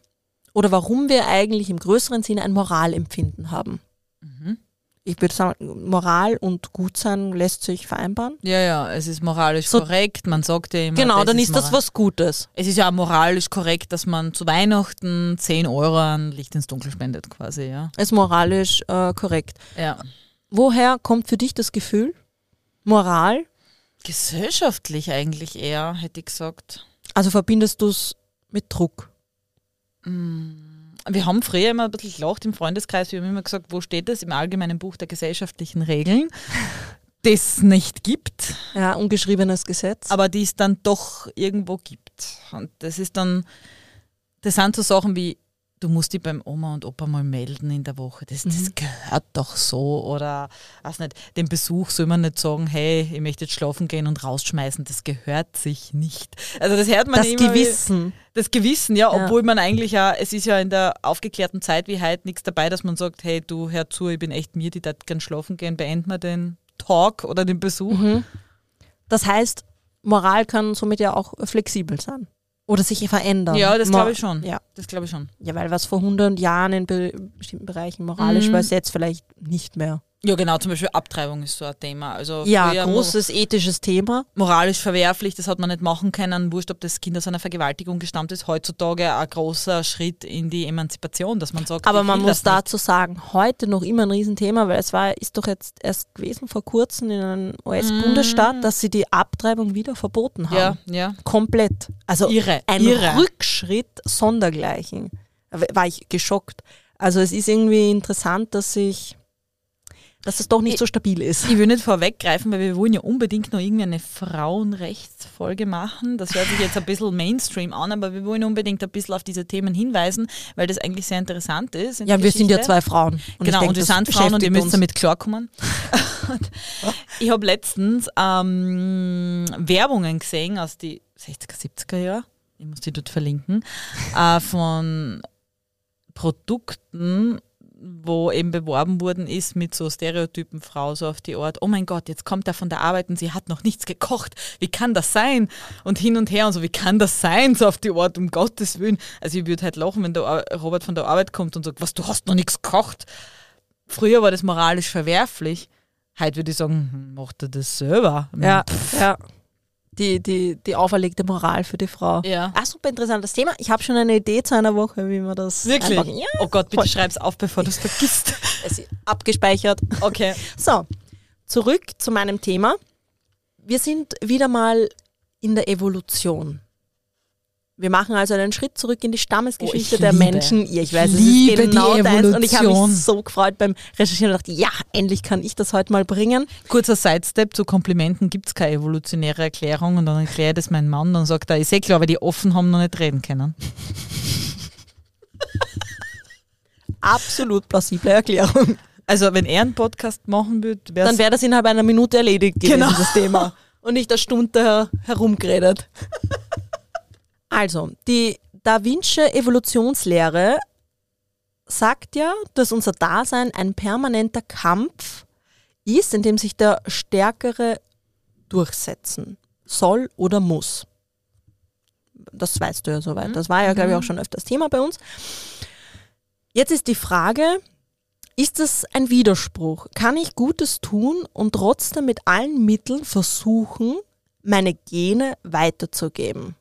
S1: oder warum wir eigentlich im größeren Sinne ein Moralempfinden haben. Ich würde sagen, Moral und Gutsein lässt sich vereinbaren.
S2: Ja, ja, es ist moralisch
S1: So-
S2: korrekt. Man sagt ja immer.
S1: Genau, dann ist das
S2: moral-
S1: was Gutes.
S2: Es ist ja auch moralisch korrekt, dass man zu Weihnachten 10 Euro an Licht ins Dunkel spendet, quasi, ja.
S1: Ist moralisch äh, korrekt.
S2: Ja.
S1: Woher kommt für dich das Gefühl? Moral?
S2: Gesellschaftlich eigentlich eher, hätte ich gesagt.
S1: Also verbindest du es mit Druck?
S2: Wir haben früher immer ein bisschen gelacht im Freundeskreis. Wir haben immer gesagt, wo steht das im allgemeinen Buch der gesellschaftlichen Regeln, [LAUGHS] das nicht gibt,
S1: Ja, ungeschriebenes Gesetz.
S2: aber die es dann doch irgendwo gibt. Und das ist dann, das sind so Sachen wie, du musst dich beim Oma und Opa mal melden in der Woche. Das, das gehört doch so. Oder, weiß nicht, den Besuch soll man nicht sagen, hey, ich möchte jetzt schlafen gehen und rausschmeißen. Das gehört sich nicht. Also das hört man
S1: das
S2: immer
S1: Gewissen.
S2: das Gewissen, ja,
S1: Ja.
S2: obwohl man eigentlich ja, es ist ja in der aufgeklärten Zeit wie heute nichts dabei, dass man sagt, hey, du hör zu, ich bin echt mir, die da gern schlafen gehen, beenden wir den Talk oder den Besuch.
S1: Das heißt, Moral kann somit ja auch flexibel sein. Oder sich verändern.
S2: Ja, das glaube ich schon.
S1: Ja.
S2: Das glaube ich schon.
S1: ja, weil was vor 100 Jahren in be bestimmten Bereichen moralisch
S2: Mhm.
S1: war, ist jetzt vielleicht nicht mehr.
S2: Ja, genau, zum Beispiel Abtreibung ist so ein Thema. Also
S1: Ja, großes ethisches Thema.
S2: mo- moralisch verwerflich, das hat man nicht machen können. Wurscht, ob das Kind aus einer Vergewaltigung gestammt ist. Heutzutage ein großer Schritt in die Emanzipation, dass man sagt,
S1: Aber man muss
S2: nicht.
S1: dazu sagen, heute noch immer ein Riesenthema, weil es war, ist doch jetzt erst gewesen vor kurzem in einem US-Bundesstaat, dass sie die Abtreibung wieder verboten haben.
S2: Ja, ja.
S1: Komplett. Also
S2: Irre,
S1: ein
S2: irre.
S1: Rückschritt sondergleichen. War ich geschockt. Also es ist irgendwie interessant, dass ich, dass es doch nicht so stabil ist.
S2: Ich will nicht vorweggreifen, weil wir wollen ja unbedingt noch irgendwie eine Frauenrechtsfolge machen. Das hört sich jetzt ein bisschen Mainstream an, aber wir wollen unbedingt ein bisschen auf diese Themen hinweisen, weil das eigentlich sehr interessant ist. in
S1: Ja, wir sind ja zwei Frauen. Und
S2: genau,
S1: ich denk,
S2: und wir
S1: das
S2: sind Frauen und ihr müsst
S1: uns.
S2: damit klarkommen. [LAUGHS] Ich habe letztens ähm, Werbungen gesehen aus die 60er, 70er Jahre, ich muss die dort verlinken, äh, von Produkten, wo eben beworben worden ist mit so Stereotypen Frau, so auf die Art, oh mein Gott, jetzt kommt er von der Arbeit und sie hat noch nichts gekocht, wie kann das sein? Und hin und her und so, wie kann das sein? So auf die Art, um Gottes Willen. Also ich würde halt lachen, wenn der Robert von der Arbeit kommt und sagt, was, du hast noch nichts gekocht? Früher war das moralisch verwerflich. Heute würde ich sagen, hm, macht er das selber?
S1: Ja, ja. Die, die, die auferlegte Moral für die Frau.
S2: Ja.
S1: Ah, super interessantes Thema. Ich habe schon eine Idee zu einer Woche, wie man das
S2: Wirklich?
S1: einfach, ja,
S2: Oh Gott, bitte schreib's auf, bevor du es vergisst. [LAUGHS]
S1: es ist abgespeichert.
S2: Okay.
S1: So, zurück zu meinem Thema. Wir sind wieder mal in der Evolution. Wir machen also einen Schritt zurück in die Stammesgeschichte
S2: Oh, ich
S1: der
S2: liebe.
S1: Menschen. Ich weiß,
S2: Ich
S1: es ist
S2: liebe die
S1: genau deins. Und ich habe mich so gefreut beim Recherchieren und dachte, ja, endlich kann ich das heute mal bringen.
S2: Kurzer Sidestep, zu Komplimenten gibt es keine evolutionäre Erklärung und dann erkläre ich das meinem Mann und dann sagt er, ist eh klar, weil die offen haben noch nicht reden können.
S1: Absolut plausible Erklärung.
S2: Also wenn er einen Podcast machen würde, wäre
S1: Dann wäre das innerhalb einer Minute erledigt gewesen,
S2: Genau.
S1: das Thema. Und nicht eine Stunde her herumgeredet. Also, die Da Vinci Evolutionslehre sagt ja, dass unser Dasein ein permanenter Kampf ist, in dem sich der Stärkere durchsetzen soll oder muss. Das weißt du ja soweit. Das war ja, glaube ich, auch schon öfters Thema bei uns. Jetzt ist die Frage, ist es ein Widerspruch? Kann ich Gutes tun und trotzdem mit allen Mitteln versuchen, meine Gene weiterzugeben?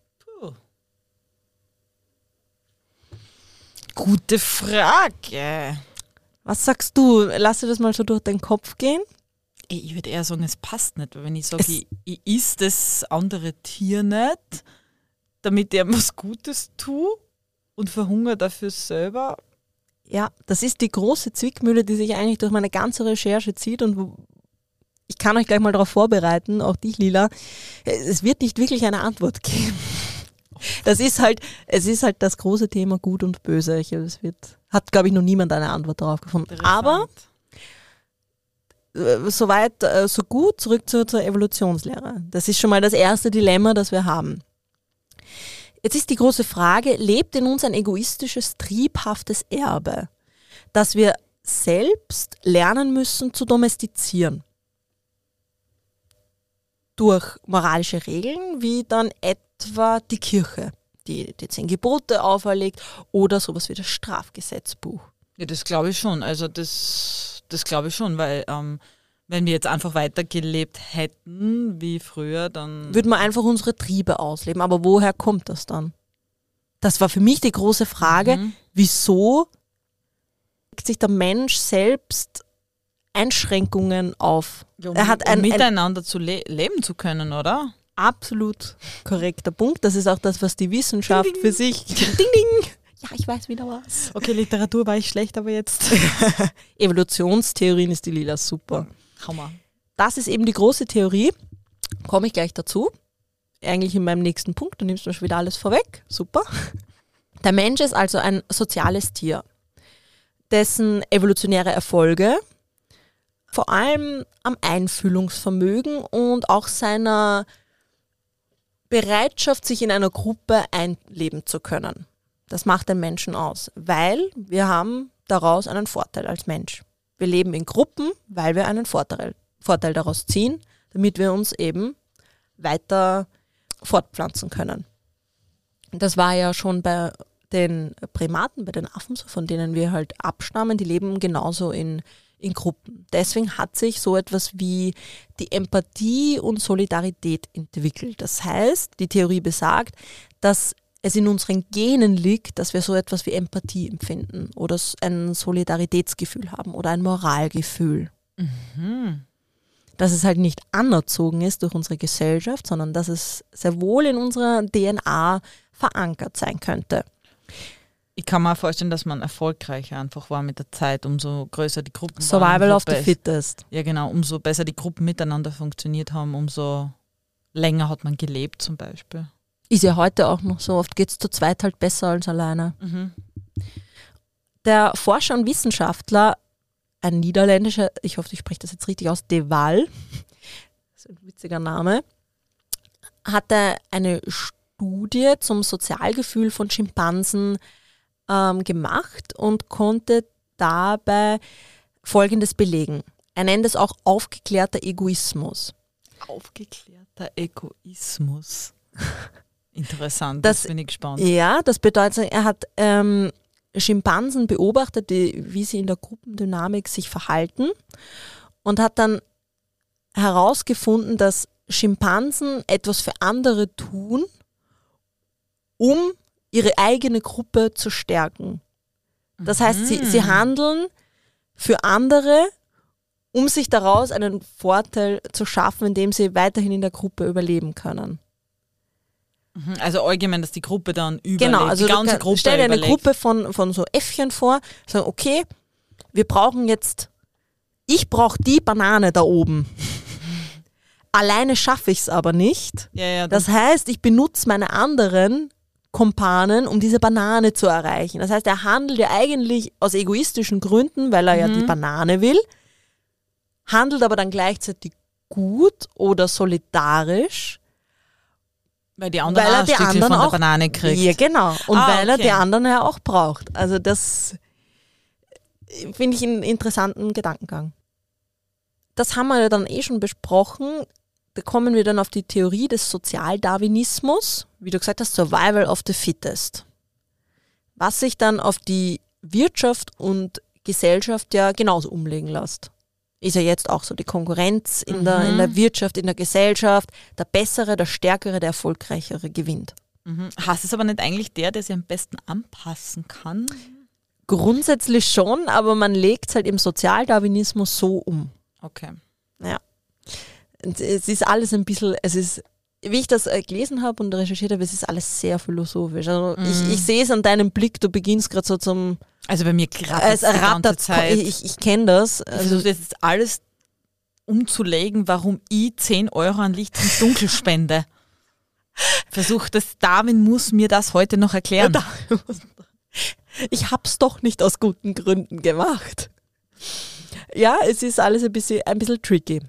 S2: Gute Frage.
S1: Was sagst du? Lass dir das mal so durch den Kopf gehen.
S2: Ich würde eher sagen, es passt nicht, weil wenn ich sage, ich, ich is das andere Tier nicht, damit ihm was Gutes tue und verhungere dafür selber.
S1: Ja, das ist die große Zwickmühle, die sich eigentlich durch meine ganze Recherche zieht und wo ich kann euch gleich mal darauf vorbereiten, auch dich, Lila. Es wird nicht wirklich eine Antwort geben. Das ist halt, es ist halt das große Thema Gut und Böse. Ich, es wird, hat, glaube ich, noch niemand eine Antwort darauf gefunden. Aber äh, soweit, äh, so gut, zurück zur, zur Evolutionslehre. Das ist schon mal das erste Dilemma, das wir haben. Jetzt ist die große Frage, lebt in uns ein egoistisches, triebhaftes Erbe, das wir selbst lernen müssen zu domestizieren? Durch moralische Regeln, wie dann etwa die Kirche, die die zehn Gebote auferlegt, oder sowas wie das Strafgesetzbuch.
S2: Ja, das glaube ich schon. Also das, das glaube ich schon, weil ähm, wenn wir jetzt einfach weitergelebt hätten wie früher, dann
S1: würden wir einfach unsere Triebe ausleben. Aber woher kommt das dann? Das war für mich die große Frage,
S2: Mhm.
S1: wieso legt sich der Mensch selbst Einschränkungen auf?
S2: ja, um,
S1: er hat
S2: um
S1: ein, ein
S2: miteinander zu le leben zu können, oder?
S1: Absolut korrekter Punkt. Das ist auch das, was die Wissenschaft
S2: Ding, ding.
S1: für sich. [LAUGHS] Ding, ding. Ja, ich weiß wieder was.
S2: Okay, Literatur war ich schlecht, aber jetzt. [LAUGHS]
S1: Evolutionstheorien ist die Lila super.
S2: Hammer.
S1: Das ist eben die große Theorie. Komme ich gleich dazu. Eigentlich in meinem nächsten Punkt. Du nimmst mir schon wieder alles vorweg. Super. Der Mensch ist also ein soziales Tier, dessen evolutionäre Erfolge vor allem am Einfühlungsvermögen und auch seiner Bereitschaft, sich in einer Gruppe einleben zu können. Das macht den Menschen aus, weil wir haben daraus einen Vorteil als Mensch. Wir leben in Gruppen, weil wir einen Vorteil, Vorteil daraus ziehen, damit wir uns eben weiter fortpflanzen können. Das war ja schon bei den Primaten, bei den Affen, von denen wir halt abstammen, die leben genauso in, in Gruppen. Deswegen hat sich so etwas wie die Empathie und Solidarität entwickelt. Das heißt, die Theorie besagt, dass es in unseren Genen liegt, dass wir so etwas wie Empathie empfinden oder ein Solidaritätsgefühl haben oder ein Moralgefühl. Mhm. Dass es halt nicht anerzogen ist durch unsere Gesellschaft, sondern dass es sehr wohl in unserer DNA verankert sein könnte.
S2: Ich kann mir vorstellen, dass man erfolgreicher einfach war mit der Zeit, umso größer die Gruppen
S1: Survival waren. Survival of the fittest.
S2: Ja, genau. Umso besser die Gruppen miteinander funktioniert haben, umso länger hat man gelebt zum Beispiel.
S1: Ist ja heute auch noch so. Oft geht es zu zweit halt besser als alleine. Mhm. Der Forscher und Wissenschaftler, ein niederländischer, ich hoffe, ich spreche das jetzt richtig aus, De Waal, das [LAUGHS] ist ein witziger Name, hatte eine Studie zum Sozialgefühl von Schimpansen ähm, gemacht und konnte dabei Folgendes belegen. Er nennt es auch aufgeklärter Egoismus.
S2: Aufgeklärter Egoismus. [LAUGHS] Interessant, das, das bin ich gespannt.
S1: Ja, das bedeutet, er hat ähm, Schimpansen beobachtet, die, wie sie in der Gruppendynamik sich verhalten und hat dann herausgefunden, dass Schimpansen etwas für andere tun, um ihre eigene Gruppe zu stärken. Das heißt, sie, sie mhm. handeln für andere, um sich daraus einen Vorteil zu schaffen, indem sie weiterhin in der Gruppe überleben können.
S2: Mhm. Also allgemein, dass die Gruppe dann überlebt. Genau,
S1: also
S2: die ganze
S1: Gruppe stell dir eine Gruppe von, von so Äffchen vor, sagen, okay, wir brauchen jetzt, ich brauche die Banane da oben. [LAUGHS] Alleine schaffe ich es aber nicht.
S2: Ja, ja,
S1: das heißt, ich benutze meine anderen Kumpanen, um diese Banane zu erreichen. Das heißt, er handelt ja eigentlich aus egoistischen Gründen, weil er mhm. ja die mhm. Banane will, handelt aber dann gleichzeitig gut oder solidarisch,
S2: weil die anderen weil er die anderen von der Banane kriegt.
S1: Ja, genau. Und ah, weil okay. er die anderen ja auch braucht. Also das finde ich einen interessanten Gedankengang. Das haben wir ja dann eh schon besprochen. Da kommen wir dann auf die Theorie des Sozialdarwinismus, wie du gesagt hast, Survival of the Fittest. Was sich dann auf die Wirtschaft und Gesellschaft ja genauso umlegen lässt ist ja jetzt auch so die Konkurrenz in, mhm. der, in der mhm. Wirtschaft, in der Gesellschaft. Der Bessere, der Stärkere, der Erfolgreichere gewinnt.
S2: Mhm. Hast es aber nicht eigentlich der, der sich am besten anpassen kann?
S1: Grundsätzlich schon, aber man legt es halt im Sozialdarwinismus so um.
S2: Okay.
S1: Ja. Es ist alles ein bisschen, es ist wie ich das äh, gelesen habe und recherchiert habe, es ist alles sehr philosophisch. Also mm. ich, mhm. ich sehe es an deinem Blick, du beginnst gerade so zum.
S2: Also bei mir gerade es rattert
S1: Zeit. Ich, ich kenne das.
S2: Also das ist alles umzulegen, warum ich 10 Euro an Licht und Dunkel spende. Versuch das, Darwin muss mir das heute noch erklären.
S1: Ich hab's doch nicht aus guten Gründen gemacht. Ja, es ist alles ein bisschen, ein bisschen tricky.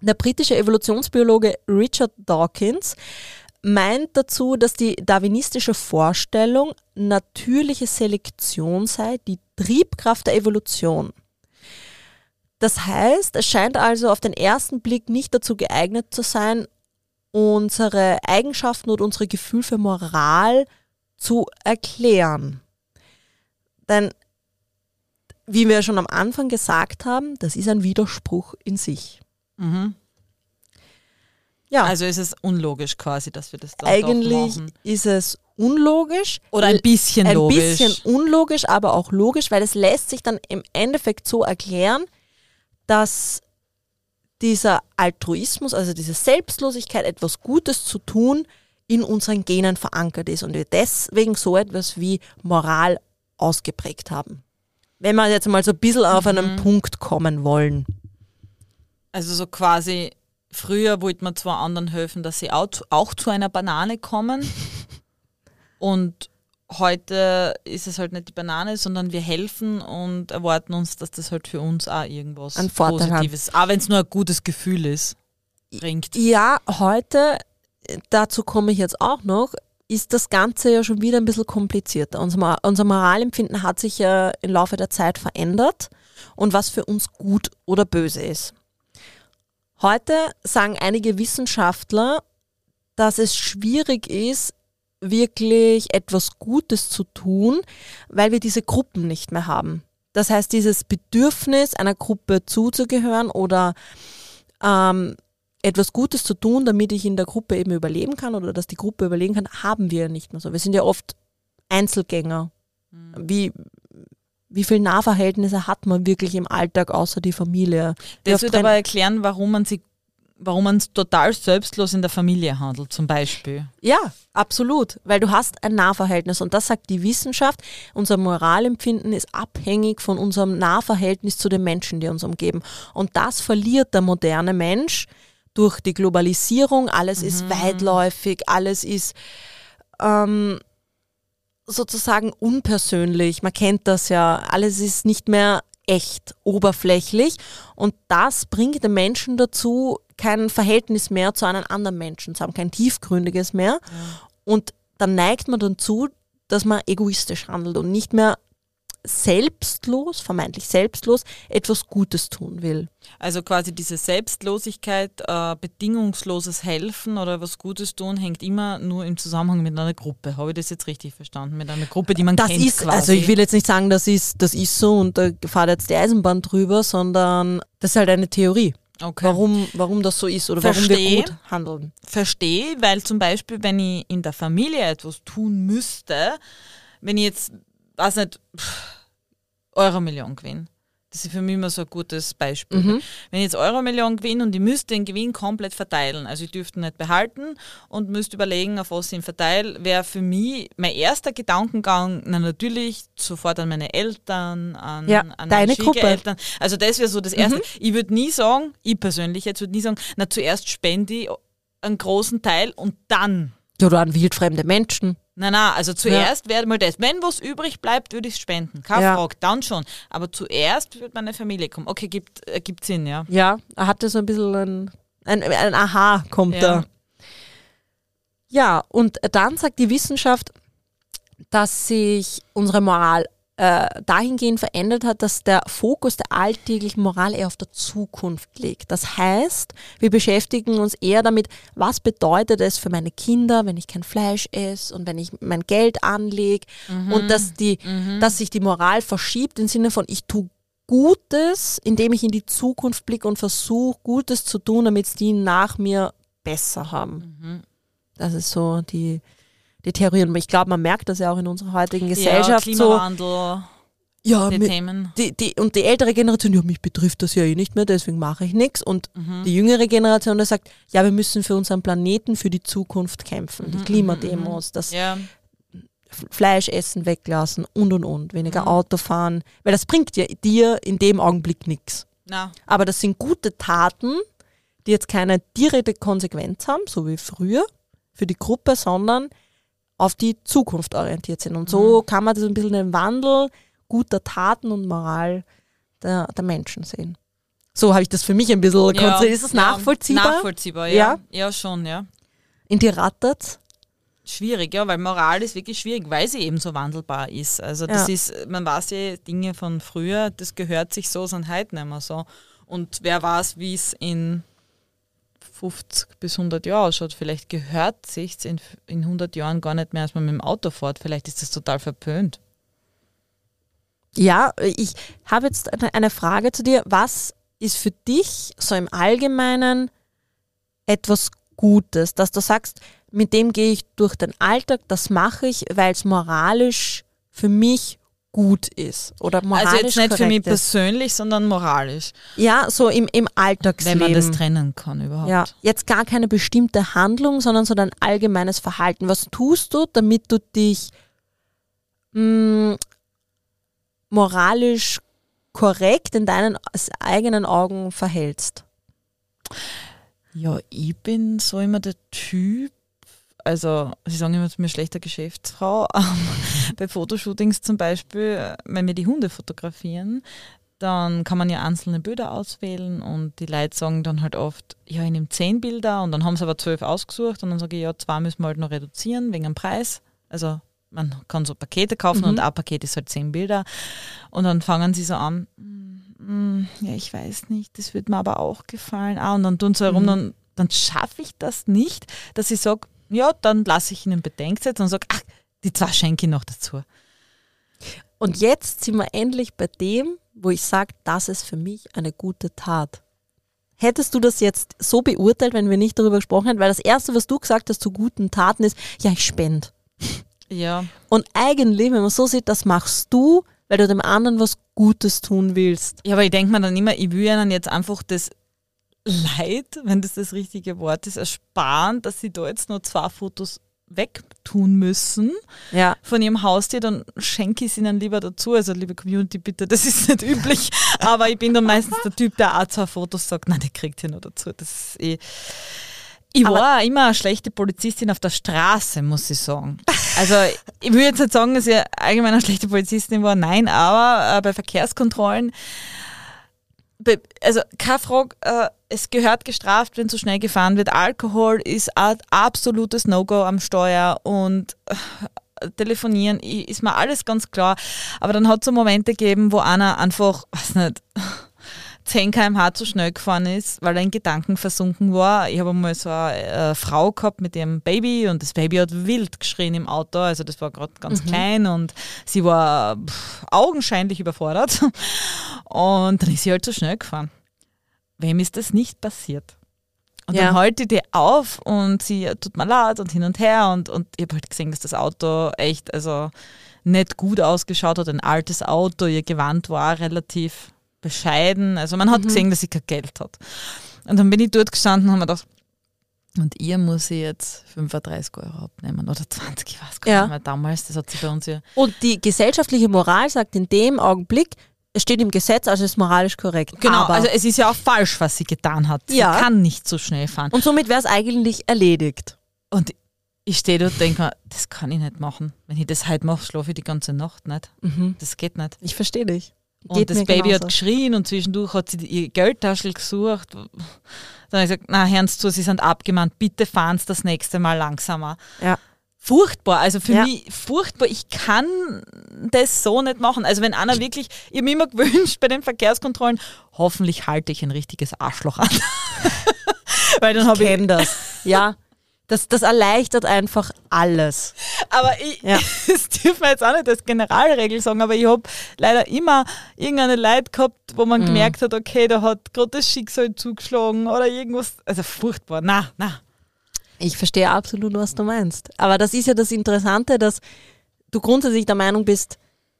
S1: Der britische Evolutionsbiologe Richard Dawkins meint dazu, dass die darwinistische Vorstellung natürliche Selektion sei, die Triebkraft der Evolution. Das heißt, es scheint also auf den ersten Blick nicht dazu geeignet zu sein, unsere Eigenschaften und unsere Gefühl für Moral zu erklären. Denn, wie wir schon am Anfang gesagt haben, das ist ein Widerspruch in sich. Mhm.
S2: Ja. Also ist es unlogisch quasi, dass wir das dann
S1: Eigentlich ist es unlogisch.
S2: Oder ein bisschen
S1: ein
S2: logisch.
S1: Ein bisschen unlogisch, aber auch logisch, weil es lässt sich dann im Endeffekt so erklären, dass dieser Altruismus, also diese Selbstlosigkeit, etwas Gutes zu tun, in unseren Genen verankert ist und wir deswegen so etwas wie Moral ausgeprägt haben. Wenn wir jetzt mal so ein bisschen auf einen mhm. Punkt kommen wollen.
S2: Also so quasi, früher wollte man zwar anderen helfen, dass sie auch, auch zu einer Banane kommen. [LAUGHS] und heute ist es halt nicht die Banane, sondern wir helfen und erwarten uns, dass das halt für uns auch irgendwas
S1: ein Positives,
S2: auch wenn es nur ein gutes Gefühl ist, bringt.
S1: Ja, heute, dazu komme ich jetzt auch noch, ist das Ganze ja schon wieder ein bisschen komplizierter. Unser, unser Moralempfinden hat sich ja im Laufe der Zeit verändert und was für uns gut oder böse ist. Heute sagen einige Wissenschaftler, dass es schwierig ist, wirklich etwas Gutes zu tun, weil wir diese Gruppen nicht mehr haben. Das heißt, dieses Bedürfnis, einer Gruppe zuzugehören oder ähm, etwas Gutes zu tun, damit ich in der Gruppe eben überleben kann oder dass die Gruppe überleben kann, haben wir ja nicht mehr so. Wir sind ja oft Einzelgänger. Mhm. Wie, wie viele Nahverhältnisse hat man wirklich im Alltag außer die Familie?
S2: Das wird aber erklären, warum man sie warum man total selbstlos in der Familie handelt, zum Beispiel.
S1: Ja, absolut, weil du hast ein Nahverhältnis und das sagt die Wissenschaft. Unser Moralempfinden ist abhängig von unserem Nahverhältnis zu den Menschen, die uns umgeben. Und das verliert der moderne Mensch durch die Globalisierung. Alles mhm. ist weitläufig, alles ist ähm, sozusagen unpersönlich. Man kennt das ja. Alles ist nicht mehr echt, oberflächlich. Und das bringt den Menschen dazu, kein Verhältnis mehr zu einem anderen Menschen zu haben, kein tiefgründiges mehr. Ja. Und dann neigt man dazu, dass man egoistisch handelt und nicht mehr selbstlos, vermeintlich selbstlos, etwas Gutes tun will.
S2: Also quasi diese Selbstlosigkeit, äh, bedingungsloses Helfen oder was Gutes tun, hängt immer nur im Zusammenhang mit einer Gruppe. Habe ich das jetzt richtig verstanden? Mit einer Gruppe, die man
S1: das
S2: kennt
S1: ist, quasi. Also ich will jetzt nicht sagen, das ist, das ist so und da fahrt jetzt die Eisenbahn drüber, sondern das ist halt eine Theorie. Okay. Warum, warum das so ist oder Versteh, warum wir gut handeln.
S2: Verstehe, weil zum Beispiel, wenn ich in der Familie etwas tun müsste, wenn ich jetzt, weiß nicht, Euro-Million gewinne. Das ist für mich immer so ein gutes Beispiel. Mhm. Wenn ich jetzt Euro-Million gewinne und ich müsste den Gewinn komplett verteilen, also ich dürfte ihn nicht behalten und müsste überlegen, auf was ich ihn verteile, wäre für mich mein erster Gedankengang na, natürlich sofort an meine Eltern, an,
S1: ja,
S2: an
S1: deine Gruppe.
S2: Also das wäre so das Erste. Mhm. Ich würde nie sagen, ich persönlich jetzt würde nie sagen, na zuerst spende ich einen großen Teil und dann.
S1: Ja, oder an wildfremde Menschen.
S2: Nein, nein, also zuerst ja. wäre mal das. Wenn was übrig bleibt, würde ich es spenden. Keine ja. Frage, dann schon. Aber zuerst wird meine Familie kommen. Okay, gibt, äh, gibt Sinn, ja.
S1: Ja, er hatte so ein bisschen ein, ein, ein Aha kommt ja. da. Ja, und dann sagt die Wissenschaft, dass sich unsere Moral äh, dahingehend verändert hat, dass der Fokus der alltäglichen Moral eher auf der Zukunft liegt. Das heißt, wir beschäftigen uns eher damit, was bedeutet es für meine Kinder, wenn ich kein Fleisch esse und wenn ich mein Geld anlege mhm. und dass, die, mhm. dass sich die Moral verschiebt im Sinne von, ich tue Gutes, indem ich in die Zukunft blicke und versuche, Gutes zu tun, damit es die nach mir besser haben. Mhm. Das ist so die, die. Und ich glaube, man merkt das ja auch in unserer heutigen Gesellschaft. Ja,
S2: Klimawandel. So,
S1: ja, die Themen. Die, die, und die ältere Generation, ja, mich betrifft das ja eh nicht mehr, deswegen mache ich nichts. Und mhm. die jüngere Generation, die sagt, ja, wir müssen für unseren Planeten, für die Zukunft kämpfen. Mhm, die Klimademos, mhm. das ja. Fleischessen weglassen und und und, weniger mhm. Auto fahren. Weil das bringt ja dir in dem Augenblick nichts. Aber das sind gute Taten, die jetzt keine direkte Konsequenz haben, so wie früher für die Gruppe, sondern auf die Zukunft orientiert sind. Und so mhm. kann man das ein bisschen den Wandel guter Taten und Moral der, der Menschen sehen. So habe ich das für mich ein bisschen ja, Ist das nachvollziehbar?
S2: Nachvollziehbar, ja. ja. Ja, schon, ja.
S1: In die rattert
S2: Schwierig, ja, weil Moral ist wirklich schwierig, weil sie eben so wandelbar ist. Also das ja. ist, man weiß ja Dinge von früher, das gehört sich so, sind heute nicht mehr so. Und wer weiß, wie es in 50 bis 100 Jahre ausschaut. Vielleicht gehört sich in, in 100 Jahren gar nicht mehr, als man mit dem Auto fährt. Vielleicht ist das total verpönt.
S1: Ja, ich habe jetzt eine Frage zu dir. Was ist für dich so im Allgemeinen etwas Gutes, dass du sagst, mit dem gehe ich durch den Alltag, das mache ich, weil es moralisch für mich gut ist oder moralisch Also jetzt
S2: nicht für mich persönlich, sondern moralisch.
S1: Ja, so im, im Alltagsleben.
S2: Wenn man das trennen kann überhaupt.
S1: Ja, jetzt gar keine bestimmte Handlung, sondern so dein allgemeines Verhalten. Was tust du, damit du dich mh, mm, moralisch korrekt in deinen eigenen Augen verhältst?
S2: Ja, ich bin so immer der Typ, also sie sagen immer zu mir schlechter Geschäftsfrau, [LAUGHS] bei Fotoshootings zum Beispiel, wenn wir die Hunde fotografieren, dann kann man ja einzelne Bilder auswählen und die Leute sagen dann halt oft, ja, ich nehme zehn Bilder und dann haben sie aber zwölf ausgesucht und dann sage ich, ja, zwei müssen wir halt noch reduzieren wegen dem Preis. Also man kann so Pakete kaufen mhm. und ein Paket ist halt zehn Bilder. Und dann fangen sie so an, mm, ja, ich weiß nicht, das wird mir aber auch gefallen. Ah, und dann tun sie herum, mhm. dann, dann schaffe ich das nicht, dass ich sage, ja, dann lasse ich ihnen Bedenkzeit und sage, ach, die zwei schenke noch dazu.
S1: Und jetzt sind wir endlich bei dem, wo ich sage, das ist für mich eine gute Tat. Hättest du das jetzt so beurteilt, wenn wir nicht darüber gesprochen hätten? Weil das Erste, was du gesagt hast zu guten Taten ist, ja, ich spende.
S2: Ja.
S1: Und eigentlich, wenn man so sieht, das machst du, weil du dem anderen was Gutes tun willst.
S2: Ja, aber ich denke mir dann immer, ich will ihnen jetzt einfach das Leid, wenn das das richtige Wort ist, ersparen, dass sie da jetzt nur zwei Fotos wegtun müssen
S1: Ja.
S2: von ihrem Haustier, dann schenke ich es ihnen lieber dazu. Also liebe Community, bitte, das ist nicht üblich, aber ich bin dann meistens der Typ, der auch zwei Fotos sagt, nein, der kriegt hier noch dazu. Das ist eh. Ich
S1: Aber-
S2: war immer eine schlechte Polizistin auf der Straße, muss ich sagen. Also ich will jetzt nicht sagen, dass ich allgemein eine schlechte Polizistin war, nein, aber äh, bei Verkehrskontrollen also keine Frage, äh, es gehört gestraft, wenn zu schnell gefahren wird. Alkohol ist ein absolutes No-Go am Steuer und äh, telefonieren ist mir alles ganz klar. Aber dann hat es so Momente gegeben, wo einer einfach, weiß nicht, 10 km/h zu schnell gefahren ist, weil er in Gedanken versunken war. Ich habe einmal so eine äh, Frau gehabt mit ihrem Baby und das Baby hat wild geschrien im Auto. Also das war gerade ganz klein und sie war pff, augenscheinlich überfordert. [LAUGHS] Und dann ist sie halt zu schnell gefahren. Wem ist das nicht passiert? Und
S1: Ja.
S2: dann halte ich die auf und sie tut mir leid und hin und her und, und ich habe halt gesehen, dass das Auto echt also nicht gut ausgeschaut hat, ein altes Auto, ihr Gewand war relativ bescheiden, also man hat gesehen, dass sie kein Geld hat. Und dann bin ich dort gestanden und habe mir gedacht, und ihr muss ich jetzt 35 Euro abnehmen oder 20, ich weiß gar
S1: Ja.
S2: nicht mehr damals, das hat sie bei uns ja
S1: Und die gesellschaftliche Moral sagt in dem Augenblick, es steht im Gesetz, also ist moralisch korrekt.
S2: Genau,
S1: Aber,
S2: also es ist ja auch falsch, was sie getan hat.
S1: Ja.
S2: Sie kann nicht so schnell fahren.
S1: und somit wäre es eigentlich erledigt.
S2: Und ich stehe dort und denke mir, das kann ich nicht machen. Wenn ich das heute mache, schlafe ich die ganze Nacht nicht. Das geht nicht.
S1: Ich verstehe dich.
S2: Und das Baby hat geschrien und zwischendurch hat sie ihr Geldtaschel gesucht. Dann habe ich gesagt, na, hören Sie zu, Sie sind abgemahnt, bitte fahren Sie das nächste Mal langsamer.
S1: Ja.
S2: Furchtbar, also für
S1: Ja.
S2: mich furchtbar. Ich kann das so nicht machen. Also wenn einer wirklich, ich habe mir immer [LAUGHS] gewünscht bei den Verkehrskontrollen, hoffentlich halte ich ein richtiges Arschloch an. [LAUGHS] Weil dann habe ich,
S1: kenne das. Ja, das, das erleichtert einfach alles.
S2: aber ich,
S1: Ja. [LAUGHS]
S2: das dürfen wir jetzt auch nicht als Generalregel sagen, aber ich habe leider immer irgendeine Leid gehabt, wo
S1: Mhm.
S2: man gemerkt hat, okay, da hat gerade das Schicksal zugeschlagen oder irgendwas. Also furchtbar. Na, na.
S1: Ich verstehe absolut, was du meinst. Aber das ist ja das Interessante, dass du grundsätzlich der Meinung bist,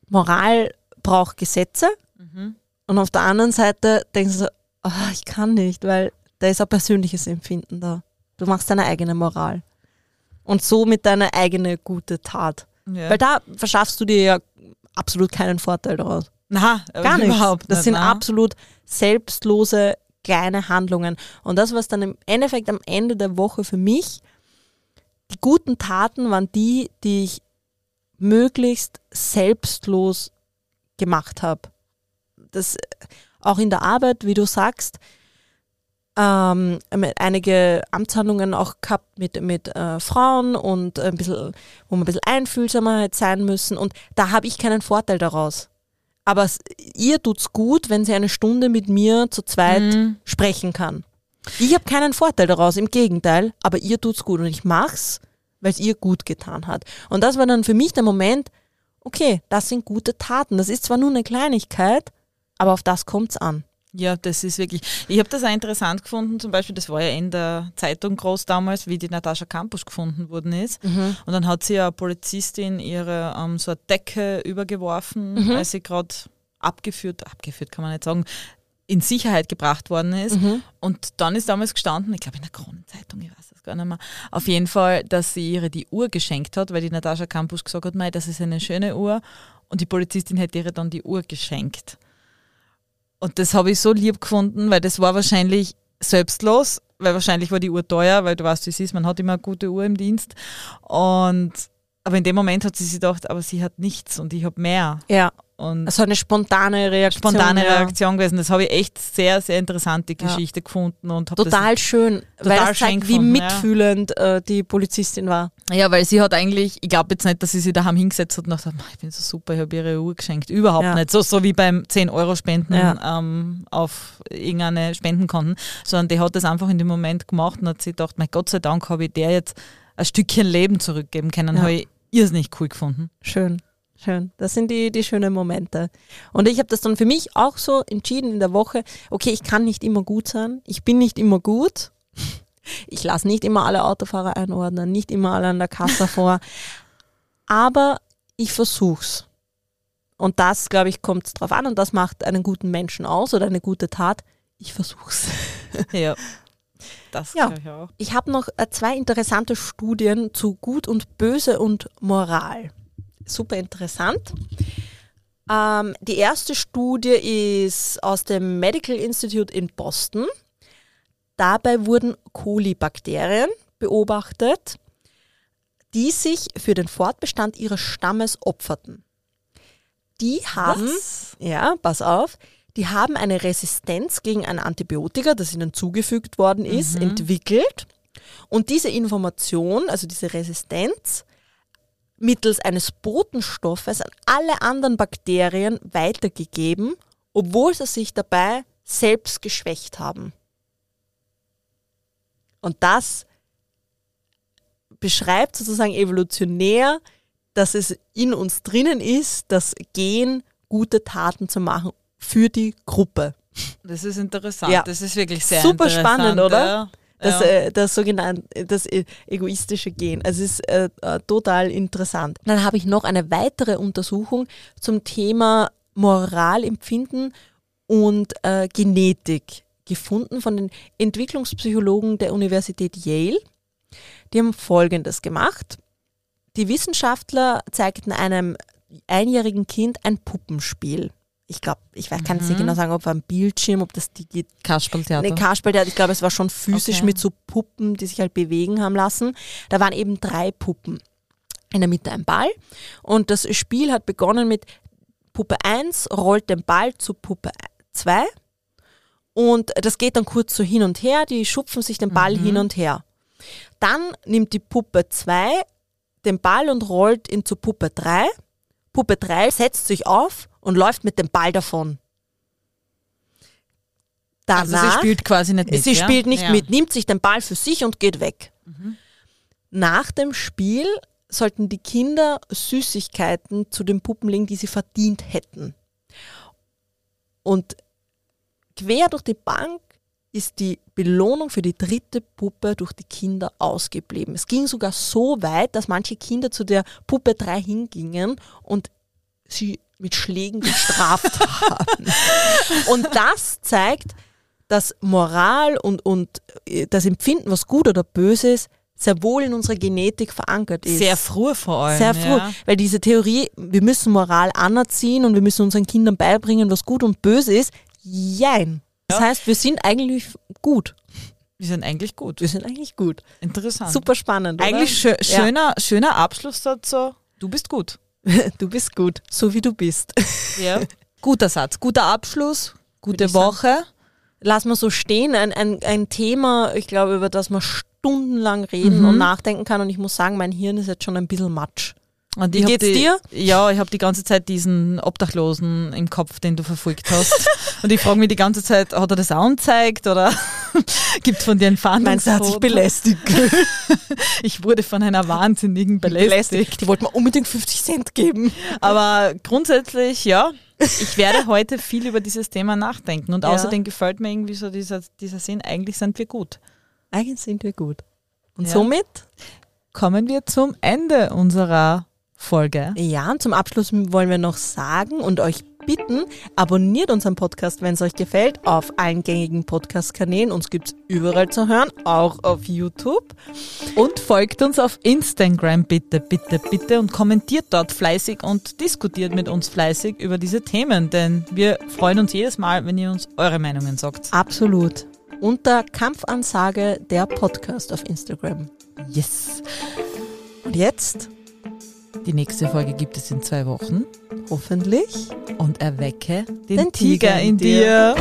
S1: Moral braucht Gesetze. Und auf der anderen Seite denkst du so, ah, ich kann nicht, weil da ist ein persönliches Empfinden da. Du machst deine eigene Moral. Und somit deine eigene gute Tat.
S2: Ja.
S1: Weil da verschaffst du dir ja absolut keinen Vorteil daraus.
S2: na,
S1: Gar nichts.
S2: überhaupt
S1: Das
S2: nicht,
S1: sind
S2: na.
S1: absolut selbstlose kleine Handlungen. Und das, was dann im Endeffekt am Ende der Woche für mich, die guten Taten waren die, die ich möglichst selbstlos gemacht habe. Das äh, auch in der Arbeit, wie du sagst, ähm, mit einige Amtshandlungen auch gehabt mit, mit äh, Frauen und ein bisschen, wo man ein bisschen einfühlsamer hätte sein müssen. Und da habe ich keinen Vorteil daraus. Aber es, ihr tut's gut, wenn sie eine Stunde mit mir zu zweit
S2: Mhm.
S1: sprechen kann. Ich habe keinen Vorteil daraus, im Gegenteil, aber ihr tut's gut und ich mach's, weil es ihr gut getan hat. Und das war dann für mich der Moment, okay, das sind gute Taten. Das ist zwar nur eine Kleinigkeit, aber auf das kommt's an.
S2: Ja, das ist wirklich. Ich habe das auch interessant gefunden, zum Beispiel, das war ja in der Zeitung groß damals, wie die Natascha Campus gefunden worden ist. Und dann hat sie eine Polizistin ihre ähm, so eine Decke übergeworfen, als sie gerade abgeführt, abgeführt kann man nicht sagen, in Sicherheit gebracht worden ist. Und dann ist damals gestanden, ich glaube in der Kronenzeitung, ich weiß das gar nicht mehr, auf jeden Fall, dass sie ihre die Uhr geschenkt hat, weil die Natascha Campus gesagt hat, Mei, das ist eine schöne Uhr. Und die Polizistin hätte ihr dann die Uhr geschenkt. Und das habe ich so lieb gefunden, weil das war wahrscheinlich selbstlos, weil wahrscheinlich war die Uhr teuer, weil du weißt, wie es ist, man hat immer eine gute Uhr im Dienst. Und aber in dem Moment hat sie sich gedacht, aber sie hat nichts und ich habe mehr.
S1: Ja,
S2: Und
S1: also eine spontane Reaktion.
S2: spontane
S1: ja.
S2: Reaktion gewesen. Das habe ich echt sehr, sehr interessant, die
S1: Ja.
S2: Geschichte gefunden. und
S1: Total schön, weil
S2: Total
S1: es zeigt,
S2: schön
S1: wie
S2: gefunden, ja.
S1: mitfühlend äh, die Polizistin war.
S2: Ja, weil sie hat eigentlich, ich glaube jetzt nicht, dass sie sich daheim hingesetzt hat und gedacht hat, ich bin so super, ich habe ihre Uhr geschenkt. Überhaupt
S1: Ja.
S2: nicht. So, so wie beim 10-Euro-Spenden
S1: Ja.
S2: ähm, auf irgendeine Spendenkonten, sondern die hat das einfach in dem Moment gemacht und hat sich gedacht, mein Gott sei Dank habe ich der jetzt ein Stückchen Leben zurückgeben können.
S1: Ja.
S2: Habe ich irrsinnig cool gefunden.
S1: Schön. schön. Das sind die, die schönen Momente. Und ich habe das dann für mich auch so entschieden in der Woche, okay, ich kann nicht immer gut sein, ich bin nicht immer gut, ich lasse nicht immer alle Autofahrer einordnen, nicht immer alle an der Kasse [LAUGHS] vor, aber ich versuch's. Und das, glaube ich, kommt drauf an und das macht einen guten Menschen aus oder eine gute Tat. Ich versuch's. [LAUGHS]
S2: Ja. Das
S1: Ja.
S2: ich auch.
S1: Ich habe noch äh, zwei interessante Studien zu Gut und Böse und Moral. Super interessant. Ähm, die erste Studie ist aus dem Medical Institute in Boston. Dabei wurden Kolibakterien beobachtet, die sich für den Fortbestand ihres Stammes opferten. Die haben
S2: Was?
S1: ja, pass auf. Die haben eine Resistenz gegen ein Antibiotika, das ihnen zugefügt worden ist, entwickelt. Und diese Information, also diese Resistenz, mittels eines Botenstoffes an alle anderen Bakterien weitergegeben, obwohl sie sich dabei selbst geschwächt haben. Und das beschreibt sozusagen evolutionär, dass es in uns drinnen ist, das Gen, gute Taten zu machen für die Gruppe.
S2: Das ist interessant.
S1: Ja.
S2: Das ist wirklich sehr
S1: Super spannend, oder?
S2: Ja.
S1: Das, äh, das sogenannte, das äh, egoistische Gen. Also es ist äh, äh, total interessant. Dann habe ich noch eine weitere Untersuchung zum Thema Moralempfinden und äh, Genetik gefunden von den Entwicklungspsychologen der Universität Yale. Die haben Folgendes gemacht. Die Wissenschaftler zeigten einem einjährigen Kind ein Puppenspiel. Ich glaube, ich weiß- kann jetzt nicht genau sagen, ob am Bildschirm, ob das die
S2: Kasperltheater.
S1: eine Kasperltheater, ich glaube, es war schon physisch
S2: Okay.
S1: mit so Puppen, die sich halt bewegen haben lassen. Da waren eben drei Puppen. In der Mitte ein Ball. Und das Spiel hat begonnen mit Puppe 1 rollt den Ball zu Puppe 2. Und das geht dann kurz so hin und her, die schupfen sich den Ball hin und her. Dann nimmt die Puppe 2 den Ball und rollt ihn zu Puppe 3. Puppe 3 setzt sich auf und läuft mit dem Ball davon. Danach,
S2: also sie spielt quasi nicht mit.
S1: Sie
S2: ja?
S1: spielt nicht
S2: ja.
S1: mit, nimmt sich den Ball für sich und geht weg.
S2: Mhm.
S1: Nach dem Spiel sollten die Kinder Süßigkeiten zu den Puppen legen, die sie verdient hätten. Und quer durch die Bank ist die Belohnung für die dritte Puppe durch die Kinder ausgeblieben. Es ging sogar so weit, dass manche Kinder zu der Puppe 3 hingingen und sie mit Schlägen gestraft [LAUGHS] haben. Und das zeigt, dass Moral und, und äh, das Empfinden, was gut oder böse ist, sehr wohl in unserer Genetik verankert ist.
S2: Sehr früh vor allem.
S1: Sehr früh.
S2: Ja.
S1: Weil diese Theorie, wir müssen Moral anerziehen und wir müssen unseren Kindern beibringen, was gut und böse ist, jein. Das
S2: Ja.
S1: heißt, wir sind eigentlich gut.
S2: Wir sind eigentlich gut.
S1: Wir sind eigentlich gut.
S2: Interessant.
S1: Super spannend.
S2: Eigentlich schö
S1: Ja.
S2: schöner, schöner Abschlusssatz so, du bist gut. [LAUGHS]
S1: Du bist gut, so wie du bist. [LAUGHS]
S2: Ja. Guter Satz, guter Abschluss, gute
S1: ich sagen.
S2: Woche.
S1: Lass mal so stehen. Ein, ein, ein Thema, ich glaube, über das man stundenlang reden
S2: Mhm.
S1: und nachdenken kann. Und ich muss sagen, mein Hirn ist jetzt schon ein bisschen matsch.
S2: Und
S1: Wie geht's
S2: die,
S1: dir?
S2: Ja, ich habe die ganze Zeit diesen Obdachlosen im Kopf, den du verfolgt hast. [LAUGHS] und ich frage mich die ganze Zeit, hat er das angezeigt oder [LAUGHS] gibt von dir ein
S1: Meinst du, hat sich
S2: Fahndungsfoto?
S1: belästigt? [LAUGHS]
S2: Ich wurde von einer Wahnsinnigen belästigt.
S1: Die wollten mir unbedingt 50 Cent geben.
S2: Aber grundsätzlich, ja, ich werde heute viel über dieses Thema nachdenken. Und
S1: Ja.
S2: außerdem gefällt mir irgendwie so dieser, dieser Sinn, eigentlich sind wir gut.
S1: Eigentlich sind wir gut. Und
S2: Ja.
S1: somit,
S2: Kommen wir zum Ende unserer Folge.
S1: ja, und zum Abschluss wollen wir noch sagen und euch bitten, abonniert unseren Podcast, wenn es euch gefällt, auf allen gängigen Podcast-Kanälen. Uns gibt's überall zu hören, auch auf YouTube.
S2: Und folgt uns auf Instagram bitte, bitte, bitte und kommentiert dort fleißig und diskutiert mit uns fleißig über diese Themen, denn wir freuen uns jedes Mal, wenn ihr uns eure Meinungen sagt.
S1: Absolut. Unter Kampfansage der Podcast auf Instagram.
S2: Yes.
S1: Und jetzt,
S2: die nächste Folge gibt es in zwei Wochen.
S1: Hoffentlich.
S2: Und erwecke den,
S1: den
S2: Tiger,
S1: Tiger, in
S2: dir. dir.